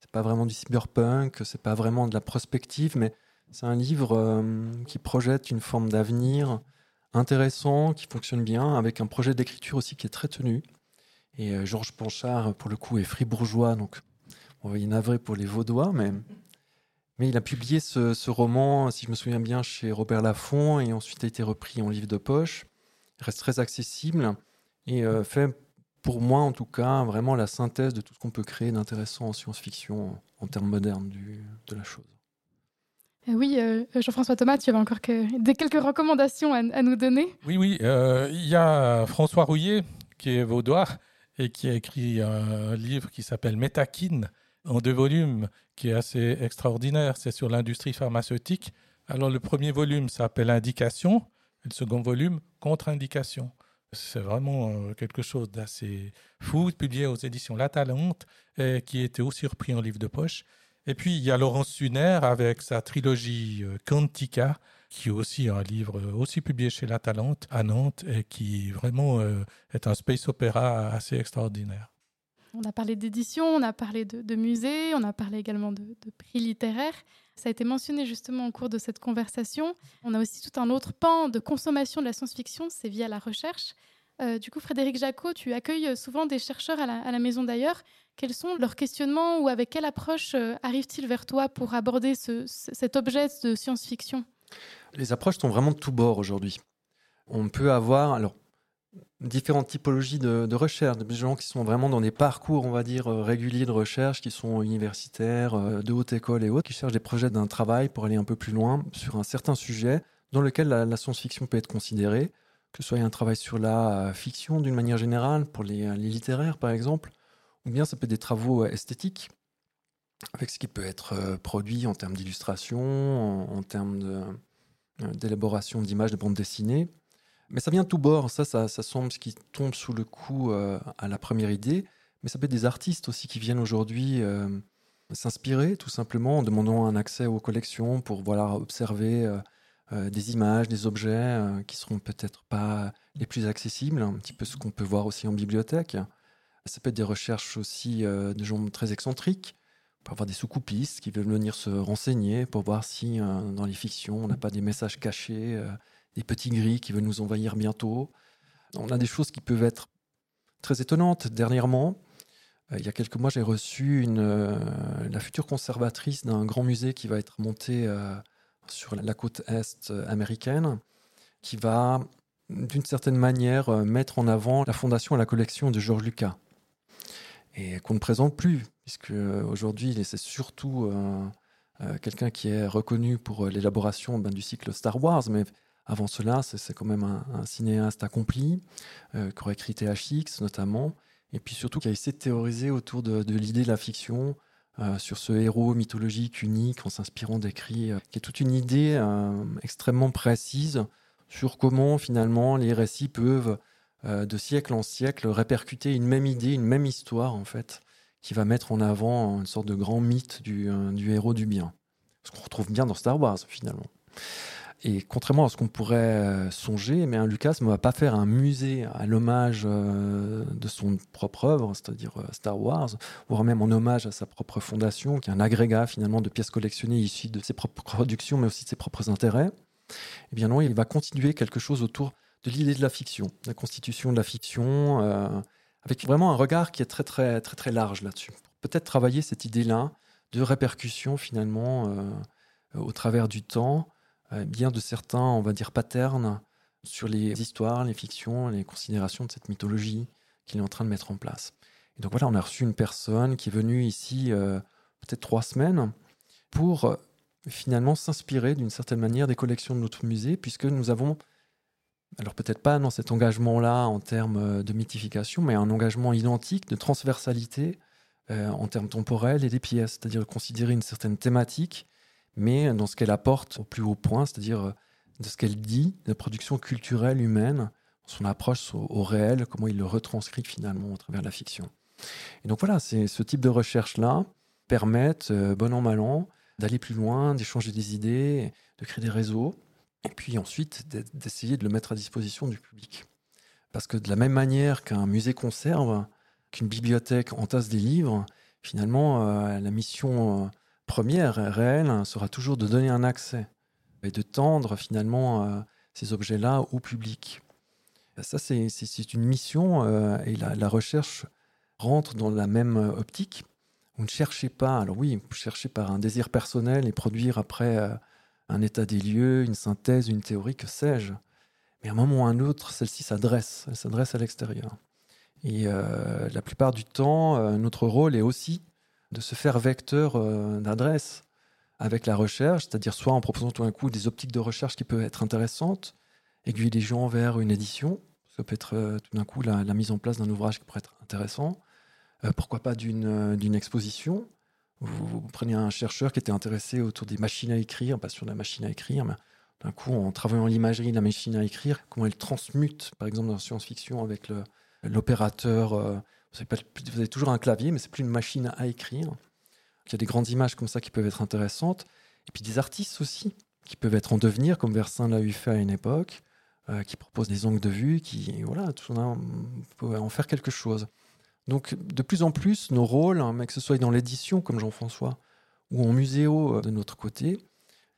C'est pas vraiment du cyberpunk, c'est pas vraiment de la prospective, mais c'est un livre euh, qui projette une forme d'avenir intéressant, qui fonctionne bien, avec un projet d'écriture aussi qui est très tenu. Et Georges Panchard, pour le coup, est fribourgeois, donc on va y navré pour les Vaudois, mais mais il a publié ce, roman, si je me souviens bien, chez Robert Laffont et ensuite a été repris en livre de poche. Il reste très accessible et euh, fait, pour moi en tout cas, vraiment la synthèse de tout ce qu'on peut créer d'intéressant en science-fiction en, termes modernes du, de la chose. Eh oui, euh, Jean-François Thomas, tu avais encore des quelques recommandations à, nous donner? Oui, oui. Euh, il y a François Rouillet, qui est vaudois, et qui a écrit un livre qui s'appelle Métakine, en deux volumes qui est assez extraordinaire. C'est sur l'industrie pharmaceutique. Alors le premier volume s'appelle Indication le second volume Contre-indication. C'est vraiment euh, quelque chose d'assez fou, publié aux éditions La Talente qui était aussi repris en livre de poche. Et puis il y a Laurence Suner avec sa trilogie euh, Quantica, qui est aussi un livre euh, aussi publié chez La Talente à Nantes et qui vraiment est un space opéra assez extraordinaire. On a parlé d'édition, on a parlé de, musées, on a parlé également de, prix littéraires. Ça a été mentionné justement au cours de cette conversation. On a aussi tout un autre pan de consommation de la science-fiction, c'est via la recherche. Euh, du coup, Frédéric Jacot, tu accueilles souvent des chercheurs à la, maison d'ailleurs. Quels sont leurs questionnements ou avec quelle approche euh, arrivent-ils vers toi pour aborder cet objet de science-fiction? Les approches sont vraiment de tous bords aujourd'hui. On peut avoir, alors différentes typologies de, recherche, des gens qui sont vraiment dans des parcours, on va dire, euh, réguliers de recherche, qui sont universitaires, euh, de haute école et autres, qui cherchent des projets d'un travail pour aller un peu plus loin sur un certain sujet dans lequel la, science-fiction peut être considérée, que ce soit un travail sur la euh, fiction d'une manière générale, pour les, littéraires par exemple, ou bien ça peut être des travaux esthétiques, avec ce qui peut être produit en termes d'illustration, en, en, termes d'élaboration d'images de bandes dessinées. Mais ça vient de tout bord. Ça, ça, semble ce qui tombe sous le coup euh, à la première idée. Mais ça peut être des artistes aussi qui viennent aujourd'hui euh, s'inspirer, tout simplement, en demandant un accès aux collections pour voilà, observer euh, des images, des objets qui seront peut-être pas les plus accessibles, un petit peu ce qu'on peut voir aussi en bibliothèque. Ça peut être des recherches aussi de gens très excentriques. On peut avoir des sous-coupistes qui veulent venir se renseigner pour voir si dans les fictions on n'a pas des messages cachés des petits gris qui veulent nous envahir bientôt. On a des choses qui peuvent être très étonnantes. Dernièrement, euh, il y a quelques mois, j'ai reçu euh, la future conservatrice d'un grand musée qui va être monté euh, sur la côte est américaine, qui va, d'une certaine manière, mettre en avant la fondation et la collection de George Lucas. Et qu'on ne présente plus, puisque aujourd'hui, c'est surtout quelqu'un qui est reconnu pour l'élaboration ben, du cycle Star Wars, mais avant cela, c'est quand même un, cinéaste accompli, euh, qui aurait écrit THX notamment, et puis surtout qui a essayé de théoriser autour de, l'idée de la fiction, euh, sur ce héros mythologique unique en s'inspirant d'écrits, euh, qui est toute une idée extrêmement précise sur comment finalement les récits peuvent, de siècle en siècle, répercuter une même idée, une même histoire en fait, qui va mettre en avant une sorte de grand mythe du héros du bien. Ce qu'on retrouve bien dans Star Wars finalement. Et contrairement à ce qu'on pourrait euh, songer, mais un Lucas ne va pas faire un musée à l'hommage euh, de son propre œuvre, c'est-à-dire euh, Star Wars, voire même en hommage à sa propre fondation, qui est un agrégat finalement de pièces collectionnées issues de ses propres productions, mais aussi de ses propres intérêts. Eh bien non, il va continuer quelque chose autour de l'idée de la fiction, la constitution de la fiction, avec vraiment un regard qui est très très très très large là-dessus. Peut-être travailler cette idée-là de répercussion finalement au travers du temps bien de certains, on va dire, patterns sur les histoires, les fictions, les considérations de cette mythologie qu'il est en train de mettre en place. Et donc voilà, on a reçu une personne qui est venue ici euh, peut-être trois semaines pour euh, finalement s'inspirer d'une certaine manière des collections de notre musée, puisque nous avons, alors peut-être pas dans cet engagement-là en termes de mythification, mais un engagement identique de transversalité en termes temporels et des pièces, c'est-à-dire considérer une certaine thématique mais dans ce qu'elle apporte au plus haut point, c'est-à-dire euh, de ce qu'elle dit, de la production culturelle humaine, son approche au, réel, comment il le retranscrit finalement au travers de la fiction. Et donc voilà, c'est ce type de recherche-là permettent, euh, bon an, mal an, d'aller plus loin, d'échanger des idées, de créer des réseaux, et puis ensuite d'essayer de le mettre à disposition du public. Parce que de la même manière qu'un musée conserve, qu'une bibliothèque entasse des livres, finalement, euh, la mission première, réelle, sera toujours de donner un accès et de tendre finalement euh, ces objets-là au public. Ça, c'est une mission euh, et la, recherche rentre dans la même optique. Vous ne cherchez pas, alors oui, vous cherchez par un désir personnel et produire après euh, un état des lieux, une synthèse, une théorie, que sais-je. Mais à un moment ou à un autre, celle-ci s'adresse, elle s'adresse à l'extérieur. Et la plupart du temps, notre rôle est aussi de se faire vecteur euh, d'adresse avec la recherche, c'est-à-dire soit en proposant tout d'un coup des optiques de recherche qui peuvent être intéressantes, aiguiller les gens vers une édition, ça peut être euh, tout d'un coup la, mise en place d'un ouvrage qui pourrait être intéressant, euh, pourquoi pas d'une exposition. Vous, prenez un chercheur qui était intéressé autour des machines à écrire, pas sur la machine à écrire, mais d'un coup, en travaillant l'imagerie de la machine à écrire, comment elle transmute, par exemple dans la science-fiction, avec l'opérateur vous avez, toujours un clavier, mais c'est plus une machine à écrire. Il y a des grandes images comme ça qui peuvent être intéressantes. Et puis des artistes aussi, qui peuvent être en devenir, comme Versin l'a eu fait à une époque, euh, qui proposent des angles de vue, qui, voilà, tout on peut en faire quelque chose. Donc, de plus en plus, nos rôles, hein, que ce soit dans l'édition, comme Jean-François, ou en muséo euh, de notre côté,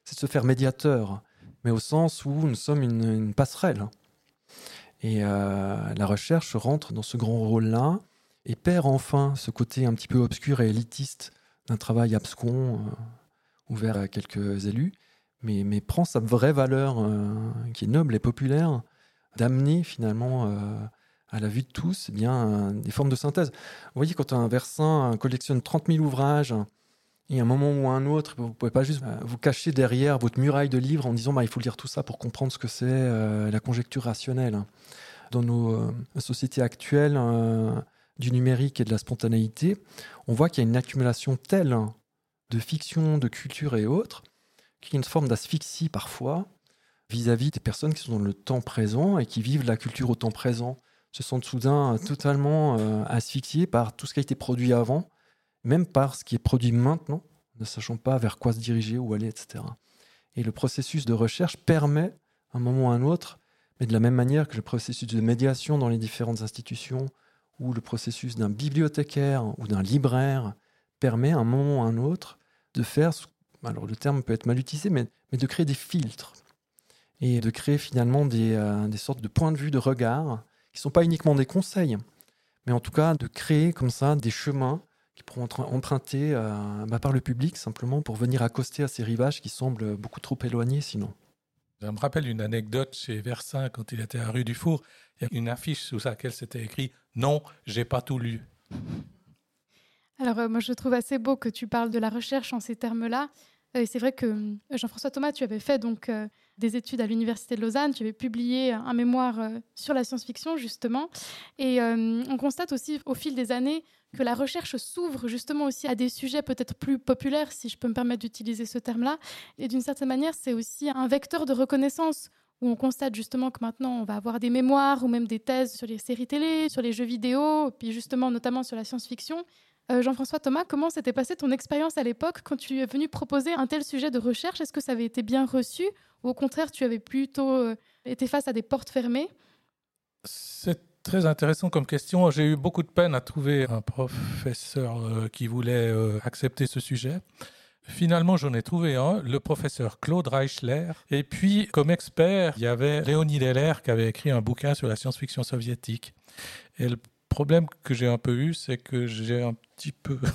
c'est de se faire médiateur, mais au sens où nous sommes une, passerelle. Et euh, la recherche rentre dans ce grand rôle-là et perd enfin ce côté un petit peu obscur et élitiste d'un travail abscon, euh, ouvert à quelques élus, mais, mais prend sa vraie valeur euh, qui est noble et populaire, d'amener finalement euh, à la vue de tous eh bien, des formes de synthèse. Vous voyez, quand un Versin collectionne 30 000 ouvrages, et à un moment ou à un autre, vous ne pouvez pas juste vous cacher derrière votre muraille de livres en disant bah, il faut lire tout ça pour comprendre ce que c'est la conjecture rationnelle. Dans nos sociétés actuelles, du numérique et de la spontanéité, on voit qu'il y a une accumulation telle de fiction, de culture et autres, qu'il y a une forme d'asphyxie parfois vis-à-vis des personnes qui sont dans le temps présent et qui vivent la culture au temps présent, se sentent soudain totalement euh, asphyxiés par tout ce qui a été produit avant, même par ce qui est produit maintenant, ne sachant pas vers quoi se diriger, où aller, etc. Et le processus de recherche permet, à un moment ou à un autre, mais de la même manière que le processus de médiation dans les différentes institutions, où le processus d'un bibliothécaire ou d'un libraire permet à un moment ou à un autre de faire, alors le terme peut être mal utilisé, mais, de créer des filtres et de créer finalement des, euh, sortes de points de vue, de regard, qui ne sont pas uniquement des conseils, mais en tout cas de créer comme ça des chemins qui pourront être empruntés euh, bah, par le public simplement pour venir accoster à ces rivages qui semblent beaucoup trop éloignés sinon. Je me rappelle une anecdote chez Versin quand il était à rue du Four. Il y a une affiche sous laquelle c'était écrit Non, j'ai pas tout lu. Alors, euh, moi, je trouve assez beau que tu parles de la recherche en ces termes-là. Euh, c'est vrai que euh, Jean-François Thomas, tu avais fait donc des études à l'Université de Lausanne, tu avais publié un mémoire sur la science-fiction, justement. Et on constate aussi au fil des années que la recherche s'ouvre justement aussi à des sujets peut-être plus populaires, si je peux me permettre d'utiliser ce terme-là. Et d'une certaine manière, c'est aussi un vecteur de reconnaissance où on constate justement que maintenant on va avoir des mémoires ou même des thèses sur les séries télé, sur les jeux vidéo, puis justement notamment sur la science-fiction, Euh, Jean-François Thomas, comment s'était passée ton expérience à l'époque quand tu es venu proposer un tel sujet de recherche? Est-ce que ça avait été bien reçu ou au contraire tu avais plutôt euh, été face à des portes fermées? C'est très intéressant comme question. J'ai eu beaucoup de peine à trouver un professeur euh, qui voulait accepter ce sujet. Finalement, j'en ai trouvé un, le professeur Claude Reichler. Et puis, comme expert, il y avait Léonid Heller qui avait écrit un bouquin sur la science-fiction soviétique. Et le problème que j'ai un peu eu, c'est que j'ai un petit peu.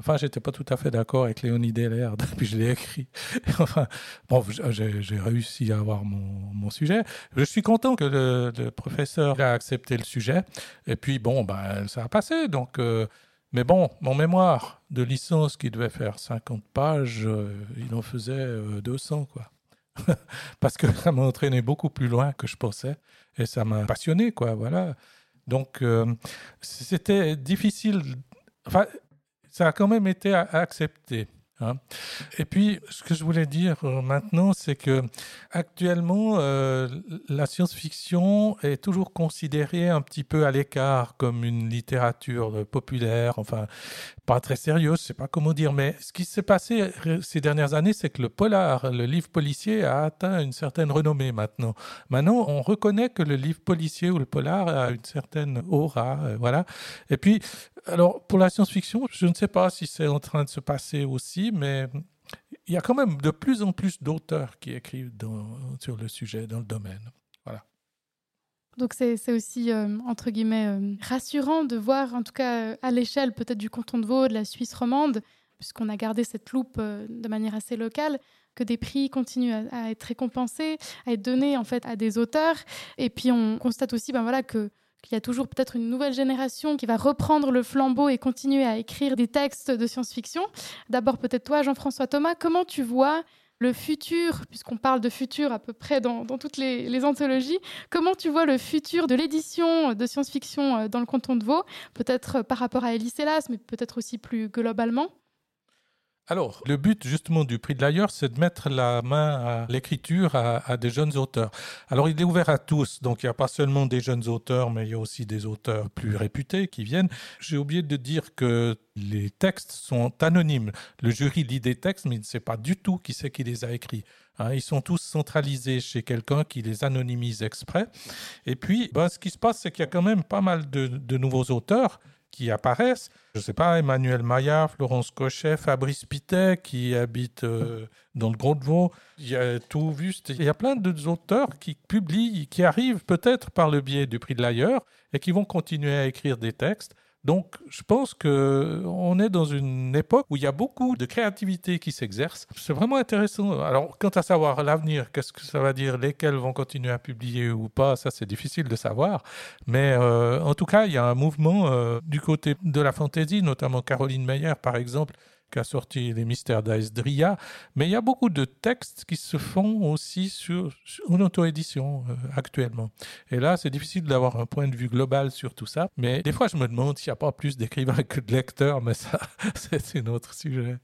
Enfin, j'étais pas tout à fait d'accord avec Léonie Deller depuis je l'ai écrit. Enfin, bon, j'ai réussi à avoir mon, mon, sujet. Je suis content que le, professeur a accepté le sujet. Et puis, bon, ben, ça a passé. Donc, euh, mais bon, mon mémoire de licence qui devait faire 50 pages, euh, il en faisait 200, euh, quoi. Parce que ça m'a entraîné beaucoup plus loin que je pensais. Et ça m'a passionné, quoi, voilà. Donc, euh, c'était difficile. Enfin, ça a quand même été accepté. Hein. Et puis, ce que je voulais dire euh, maintenant, c'est que actuellement, euh, la science-fiction est toujours considérée un petit peu à l'écart comme une littérature populaire, enfin, pas très sérieuse, je sais pas comment dire. Mais ce qui s'est passé ces dernières années, c'est que le polar, le livre policier, a atteint une certaine renommée maintenant. Maintenant, on reconnaît que le livre policier ou le polar a une certaine aura, euh, voilà. Et puis, alors, pour la science-fiction, je ne sais pas si c'est en train de se passer aussi, mais il y a quand même de plus en plus d'auteurs qui écrivent sur le sujet, dans le domaine. Voilà. Donc c'est aussi, euh, entre guillemets, euh, rassurant de voir, en tout cas à l'échelle peut-être du canton de Vaud, de la Suisse romande, puisqu'on a gardé cette loupe euh, de manière assez locale, que des prix continuent à, à, être récompensés, à être donnés en fait à des auteurs. Et puis on constate aussi ben, voilà, que qu'il y a toujours peut-être une nouvelle génération qui va reprendre le flambeau et continuer à écrire des textes de science-fiction. D'abord peut-être toi, Jean-François Thomas, comment tu vois le futur, puisqu'on parle de futur à peu près dans, toutes les, anthologies, comment tu vois le futur de l'édition de science-fiction euh, dans le canton de Vaud, peut-être par rapport à Elis Hélas, mais peut-être aussi plus globalement? Alors, le but justement du prix de l'ailleurs, c'est de mettre la main à l'écriture à, des jeunes auteurs. Alors, il est ouvert à tous, donc il n'y a pas seulement des jeunes auteurs, mais il y a aussi des auteurs plus réputés qui viennent. J'ai oublié de dire que les textes sont anonymes. Le jury lit des textes, mais il ne sait pas du tout qui c'est qui les a écrits. Hein. ils sont tous centralisés chez quelqu'un qui les anonymise exprès. Et puis, ben, ce qui se passe, c'est qu'il y a quand même pas mal de nouveaux auteurs qui apparaissent. Je ne sais pas, Emmanuel Maillard, Florence Cochet, Fabrice Pitet qui habite euh, dans le Gros de Vaud. Il y a tout juste. Il y a plein d'auteurs qui publient, qui arrivent peut-être par le biais du prix de l'ailleurs et qui vont continuer à écrire des textes. Donc, je pense qu'on est dans une époque où il y a beaucoup de créativité qui s'exerce. C'est vraiment intéressant. Alors, quant à savoir l'avenir, qu'est-ce que ça va dire, lesquels vont continuer à publier ou pas, ça c'est difficile de savoir. Mais euh, en tout cas, il y a un mouvement euh, du côté de la fantaisie, notamment Caroline Meyer, par exemple, qui a sorti Les Mystères d'Aesdria. Mais il y a beaucoup de textes qui se font aussi sur, une auto-édition euh, actuellement. Et là, c'est difficile d'avoir un point de vue global sur tout ça. Mais des fois, je me demande s'il n'y a pas plus d'écrivains que de lecteurs, mais ça, c'est un autre sujet.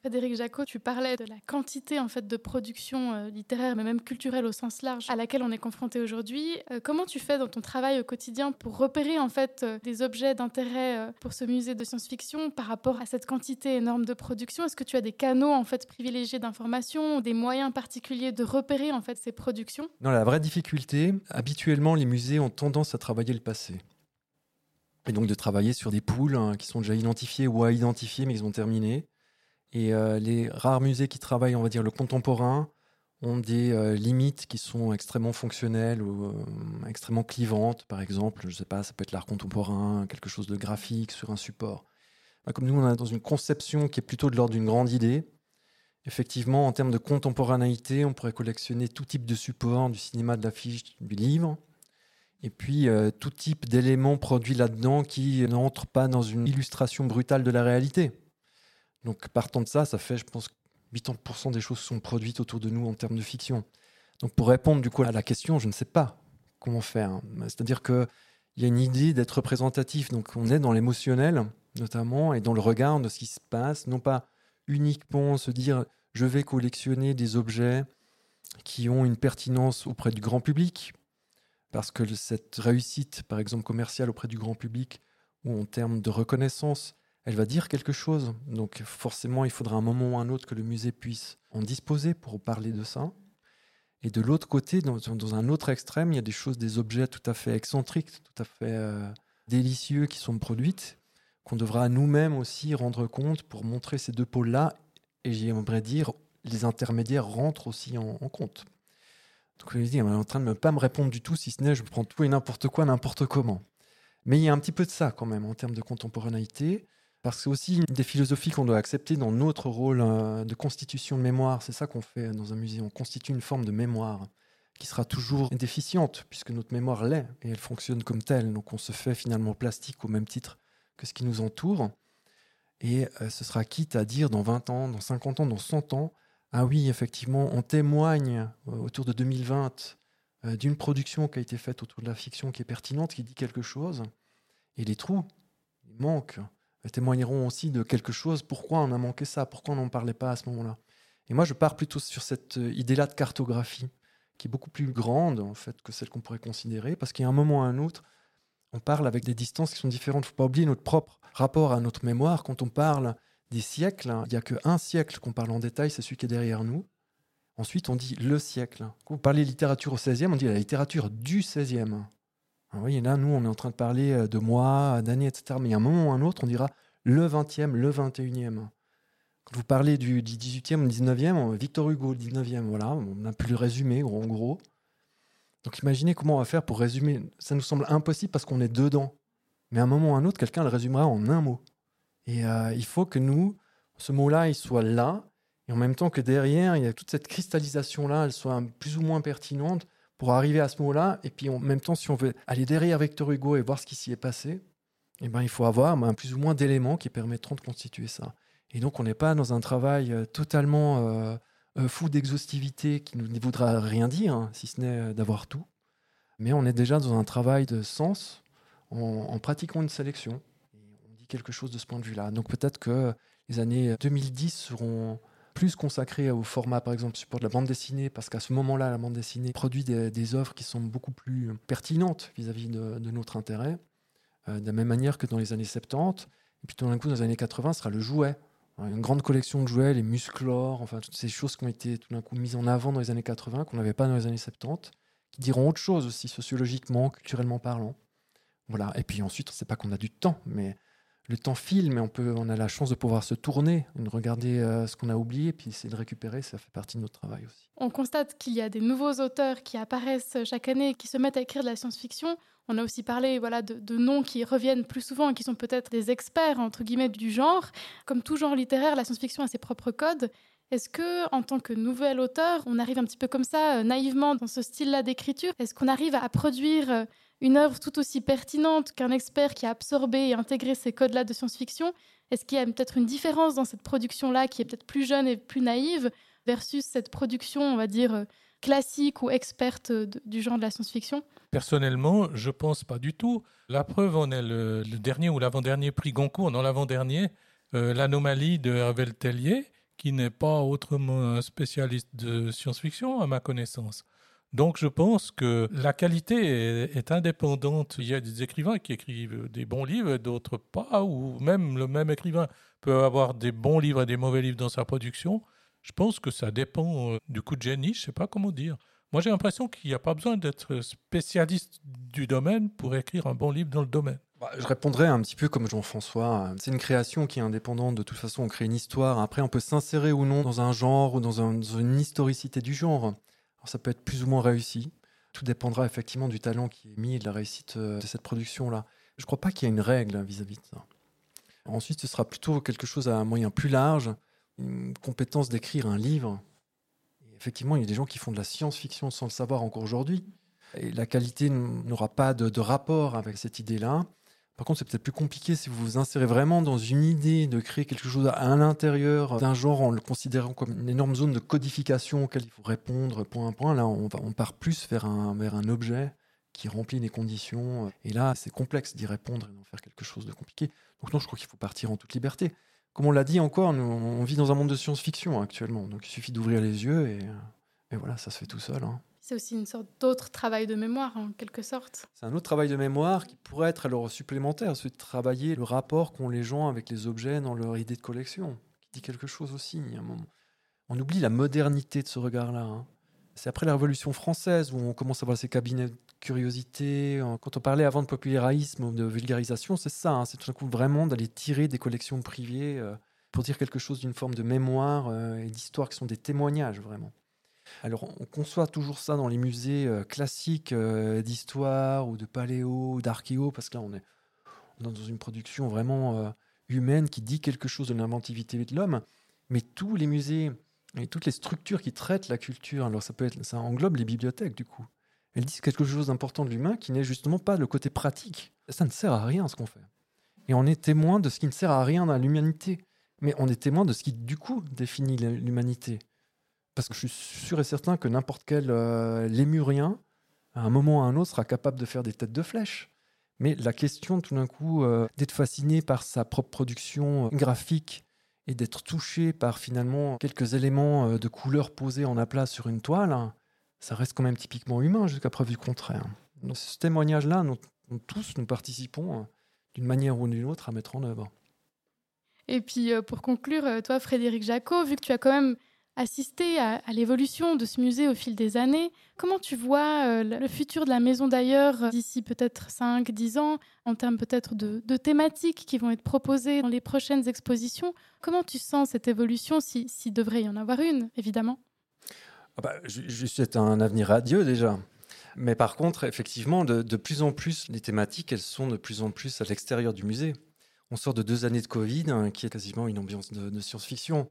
Frédéric Jacot, tu parlais de la quantité en fait de production euh, littéraire, mais même culturelle au sens large, à laquelle on est confronté aujourd'hui. Euh, comment tu fais dans ton travail au quotidien pour repérer en fait euh, des objets d'intérêt pour ce musée de science-fiction par rapport à cette quantité énorme de production? Est-ce que tu as des canaux en fait privilégiés d'information, des moyens particuliers de repérer en fait ces productions? Non, la vraie difficulté, habituellement, les musées ont tendance à travailler le passé. Et donc de travailler sur des poules hein, qui sont déjà identifiées ou à identifier, mais ils ont terminé. Et euh, les rares musées qui travaillent, on va dire, le contemporain, ont des euh, limites qui sont extrêmement fonctionnelles ou euh, extrêmement clivantes. Par exemple, je ne sais pas, ça peut être l'art contemporain, quelque chose de graphique sur un support. Bah, comme nous, on est dans une conception qui est plutôt de l'ordre d'une grande idée. Effectivement, en termes de contemporanéité, on pourrait collectionner tout type de support, du cinéma, de l'affiche, du livre. Et puis, tout type d'éléments produits là-dedans qui n'entrent pas dans une illustration brutale de la réalité. Donc partant de ça, ça fait, je pense, 80% des choses sont produites autour de nous en termes de fiction. Donc pour répondre du coup à la question, je ne sais pas comment faire. C'est-à-dire qu'il y a une idée d'être représentatif. Donc on est dans l'émotionnel notamment et dans le regard de ce qui se passe, non pas uniquement se dire je vais collectionner des objets qui ont une pertinence auprès du grand public, parce que cette réussite, par exemple commerciale auprès du grand public, ou en termes de reconnaissance, elle va dire quelque chose. Donc forcément, il faudra un moment ou un autre que le musée puisse en disposer pour parler de ça. Et de l'autre côté, dans, un autre extrême, il y a des choses, des objets tout à fait excentriques, tout à fait euh, délicieux qui sont produites, qu'on devra nous-mêmes aussi rendre compte pour montrer ces deux pôles-là. Et j'aimerais dire, les intermédiaires rentrent aussi en, compte. Donc, je dis, on est en train de ne pas me répondre du tout, si ce n'est je prends tout et n'importe quoi, n'importe comment. Mais il y a un petit peu de ça quand même en termes de contemporanéité. Parce que c'est aussi une des philosophies qu'on doit accepter dans notre rôle euh, de constitution de mémoire. C'est ça qu'on fait dans un musée. On constitue une forme de mémoire qui sera toujours déficiente, puisque notre mémoire l'est, et elle fonctionne comme telle. Donc on se fait finalement plastique au même titre que ce qui nous entoure. Et euh, ce sera quitte à dire dans 20 ans, dans 50 ans, dans 100 ans, ah oui, effectivement, on témoigne euh, autour de 2020 d'une production qui a été faite autour de la fiction qui est pertinente, qui dit quelque chose. Et les trous, ils manquent témoigneront aussi de quelque chose. Pourquoi on a manqué ça? Pourquoi on n'en parlait pas à ce moment-là? Et moi, je pars plutôt sur cette euh, idée-là de cartographie, qui est beaucoup plus grande en fait que celle qu'on pourrait considérer, parce qu'à un moment ou à un autre, on parle avec des distances qui sont différentes. Il ne faut pas oublier notre propre rapport à notre mémoire. Quand on parle des siècles, hein, il n'y a qu'un siècle qu'on parle en détail, c'est celui qui est derrière nous. Ensuite, on dit le siècle. Quand vous parlez littérature au 16e, on dit la littérature du 16e. Ah oui, et là, nous, on est en train de parler euh, de mois, d'années, etc. Mais il y a un moment ou un autre, on dira le 20e, le 21e. Quand vous parlez du, 18e, 19e, Victor Hugo, le 19e, voilà, on a pu le résumer, en gros. Donc imaginez comment on va faire pour résumer. Ça nous semble impossible parce qu'on est dedans. Mais à un moment ou à un autre, quelqu'un le résumera en un mot. Et euh, il faut que nous, ce mot-là, il soit là. Et en même temps que derrière, il y a toute cette cristallisation-là, elle soit plus ou moins pertinente pour arriver à ce mot-là. Et puis en même temps, si on veut aller derrière Victor Hugo et voir ce qui s'y est passé, eh ben, il faut avoir ben, plus ou moins d'éléments qui permettront de constituer ça. Et donc, on n'est pas dans un travail euh, totalement euh, euh, fou d'exhaustivité qui ne voudra rien dire, hein, si ce n'est d'avoir tout. Mais on est déjà dans un travail de sens en, pratiquant une sélection. on dit quelque chose de ce point de vue-là. Donc, peut-être que les années 2010 seront plus consacrées au format, par exemple, support de la bande dessinée, parce qu'à ce moment-là, la bande dessinée produit des, œuvres qui sont beaucoup plus pertinentes vis-à-vis de, de, notre intérêt. Euh, de la même manière que dans les années 70. Et puis tout d'un coup, dans les années 80, ce sera le jouet. Une grande collection de jouets, les musclores, enfin toutes ces choses qui ont été tout d'un coup mises en avant dans les années 80, qu'on n'avait pas dans les années 70, qui diront autre chose aussi, sociologiquement, culturellement parlant. Voilà. Et puis ensuite, c'est pas qu'on a du temps, mais le temps file, mais on, peut, on a la chance de pouvoir se tourner, de regarder euh, ce qu'on a oublié, puis essayer de récupérer, ça fait partie de notre travail aussi. On constate qu'il y a des nouveaux auteurs qui apparaissent chaque année, qui se mettent à écrire de la science-fiction. On a aussi parlé voilà, de, noms qui reviennent plus souvent et qui sont peut-être des experts, entre guillemets, du genre. Comme tout genre littéraire, la science-fiction a ses propres codes. Est-ce que, en tant que nouvel auteur, on arrive un petit peu comme ça, euh, naïvement, dans ce style-là d'écriture? Est-ce qu'on arrive à produire euh, une œuvre tout aussi pertinente qu'un expert qui a absorbé et intégré ces codes-là de science-fiction Est-ce qu'il y a peut-être une différence dans cette production-là qui est peut-être plus jeune et plus naïve versus cette production, on va dire, classique ou experte du genre de la science-fiction? Personnellement, je pense pas du tout. La preuve en est le, dernier ou l'avant-dernier prix Goncourt, dans l'avant-dernier, euh, l'anomalie de Hervé Tellier, qui n'est pas autrement un spécialiste de science-fiction à ma connaissance. Donc je pense que la qualité est, indépendante. Il y a des écrivains qui écrivent des bons livres, d'autres pas, ou même le même écrivain peut avoir des bons livres et des mauvais livres dans sa production. Je pense que ça dépend euh, du coup de génie, je ne sais pas comment dire. Moi j'ai l'impression qu'il n'y a pas besoin d'être spécialiste du domaine pour écrire un bon livre dans le domaine. Bah, je répondrais un petit peu comme Jean-François. C'est une création qui est indépendante. De toute façon, on crée une histoire. Après, on peut s'insérer ou non dans un genre ou dans une historicité du genre ça peut être plus ou moins réussi. Tout dépendra effectivement du talent qui est mis et de la réussite euh, de cette production-là. Je ne crois pas qu'il y ait une règle vis-à-vis de ça. Ensuite, ce sera plutôt quelque chose à un moyen plus large, une compétence d'écrire un livre. effectivement, il y a des gens qui font de la science-fiction sans le savoir encore aujourd'hui. Et la qualité n'aura pas de, rapport avec cette idée-là. Par contre, c'est peut-être plus compliqué si vous vous insérez vraiment dans une idée de créer quelque chose à l'intérieur d'un genre en le considérant comme une énorme zone de codification auquel il faut répondre point à point. Là, on, va, on part plus vers un, vers un objet qui remplit les conditions. Et là, c'est complexe d'y répondre et d'en faire quelque chose de compliqué. Donc non, je crois qu'il faut partir en toute liberté. Comme on l'a dit encore, on vit dans un monde de science-fiction actuellement. Donc il suffit d'ouvrir les yeux et, et voilà, ça se fait tout seul. Hein. C'est aussi une sorte d'autre travail de mémoire, en quelque sorte. C'est un autre travail de mémoire qui pourrait être alors supplémentaire, celui de travailler le rapport qu'ont les gens avec les objets dans leur idée de collection, qui dit quelque chose aussi. On oublie la modernité de ce regard-là. Hein. C'est après la Révolution française où on commence à voir ces cabinets de curiosité. Quand on parlait avant de popularisme ou de vulgarisation, c'est ça. Hein. c'est tout d'un coup vraiment d'aller tirer des collections privées euh, pour dire quelque chose d'une forme de mémoire euh, et d'histoire qui sont des témoignages vraiment. Alors, on conçoit toujours ça dans les musées euh, classiques euh, d'histoire ou de paléo ou d'archéo, parce que là, on est, dans une production vraiment euh, humaine qui dit quelque chose de l'inventivité de l'homme. Mais tous les musées et toutes les structures qui traitent la culture, alors ça peut être, ça englobe les bibliothèques du coup. Elles disent quelque chose d'important de l'humain qui n'est justement pas le côté pratique. Ça ne sert à rien ce qu'on fait. Et on est témoin de ce qui ne sert à rien dans l'humanité. Mais on est témoin de ce qui, du coup, définit l'humanité. Parce que je suis sûr et certain que n'importe quel euh, lémurien, à un moment ou à un autre, sera capable de faire des têtes de flèche. Mais la question, tout d'un coup, euh, d'être fasciné par sa propre production euh, graphique et d'être touché par finalement quelques éléments de couleur posés en aplat sur une toile, hein, ça reste quand même typiquement humain jusqu'à preuve du contraire. Donc ce témoignage-là, nous, tous, nous participons d'une manière ou d'une autre à mettre en œuvre. Et puis pour conclure, toi, Frédéric Jacot, vu que tu as quand même assister à, l'évolution de ce musée au fil des années. Comment tu vois euh, le futur de la maison d'ailleurs d'ici peut-être 5, 10 ans, en termes peut-être de, thématiques qui vont être proposées dans les prochaines expositions? Comment tu sens cette évolution, s'il si devrait y en avoir une, évidemment? Ah bah, souhaite un avenir radieux déjà. Mais par contre, effectivement, de, plus en plus, les thématiques, elles sont de plus en plus à l'extérieur du musée. On sort de deux années de Covid, hein, qui est quasiment une ambiance de science-fiction.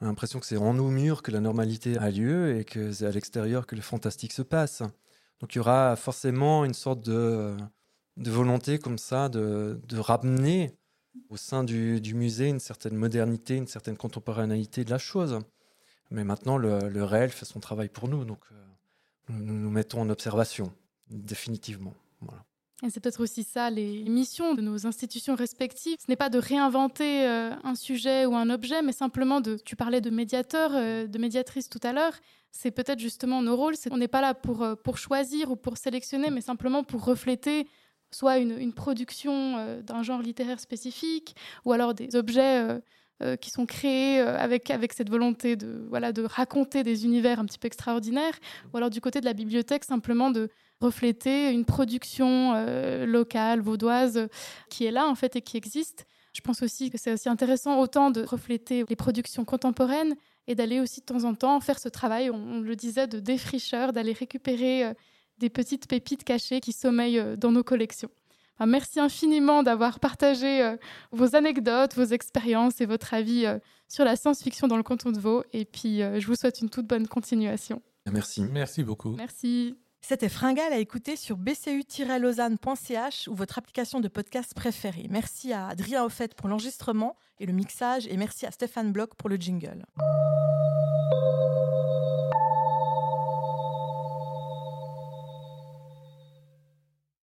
On a l'impression que c'est en nos murs que la normalité a lieu et que c'est à l'extérieur que le fantastique se passe. Donc il y aura forcément une sorte de, de volonté comme ça de, de ramener au sein du, du, musée une certaine modernité, une certaine contemporanéité de la chose. Mais maintenant, le, le réel fait son travail pour nous, donc euh, nous nous mettons en observation, définitivement. Voilà. Et c'est peut-être aussi ça les missions de nos institutions respectives. Ce n'est pas de réinventer euh, un sujet ou un objet, mais simplement de. Tu parlais de médiateur, euh, de médiatrice tout à l'heure. C'est peut-être justement nos rôles. on n'est pas là pour, euh, pour choisir ou pour sélectionner, mais simplement pour refléter soit une, une production d'un genre littéraire spécifique, ou alors des objets qui sont créés avec, avec cette volonté de, voilà, de raconter des univers un petit peu extraordinaires, ou alors du côté de la bibliothèque, simplement de refléter une production euh, locale, vaudoise, qui est là en fait et qui existe. Je pense aussi que c'est aussi intéressant autant de refléter les productions contemporaines et d'aller aussi de temps en temps faire ce travail, on, le disait, de défricheur, d'aller récupérer euh, des petites pépites cachées qui sommeillent euh, dans nos collections. merci infiniment d'avoir partagé vos anecdotes, vos expériences et votre avis sur la science-fiction dans le canton de Vaud. Et puis, je vous souhaite une toute bonne continuation. Merci. Merci beaucoup. Merci. C'était Fringal à écouter sur bcu-lausanne.ch ou votre application de podcast préférée. Merci à Adrien Offet pour l'enregistrement et le mixage et merci à Stéphane Bloch pour le jingle.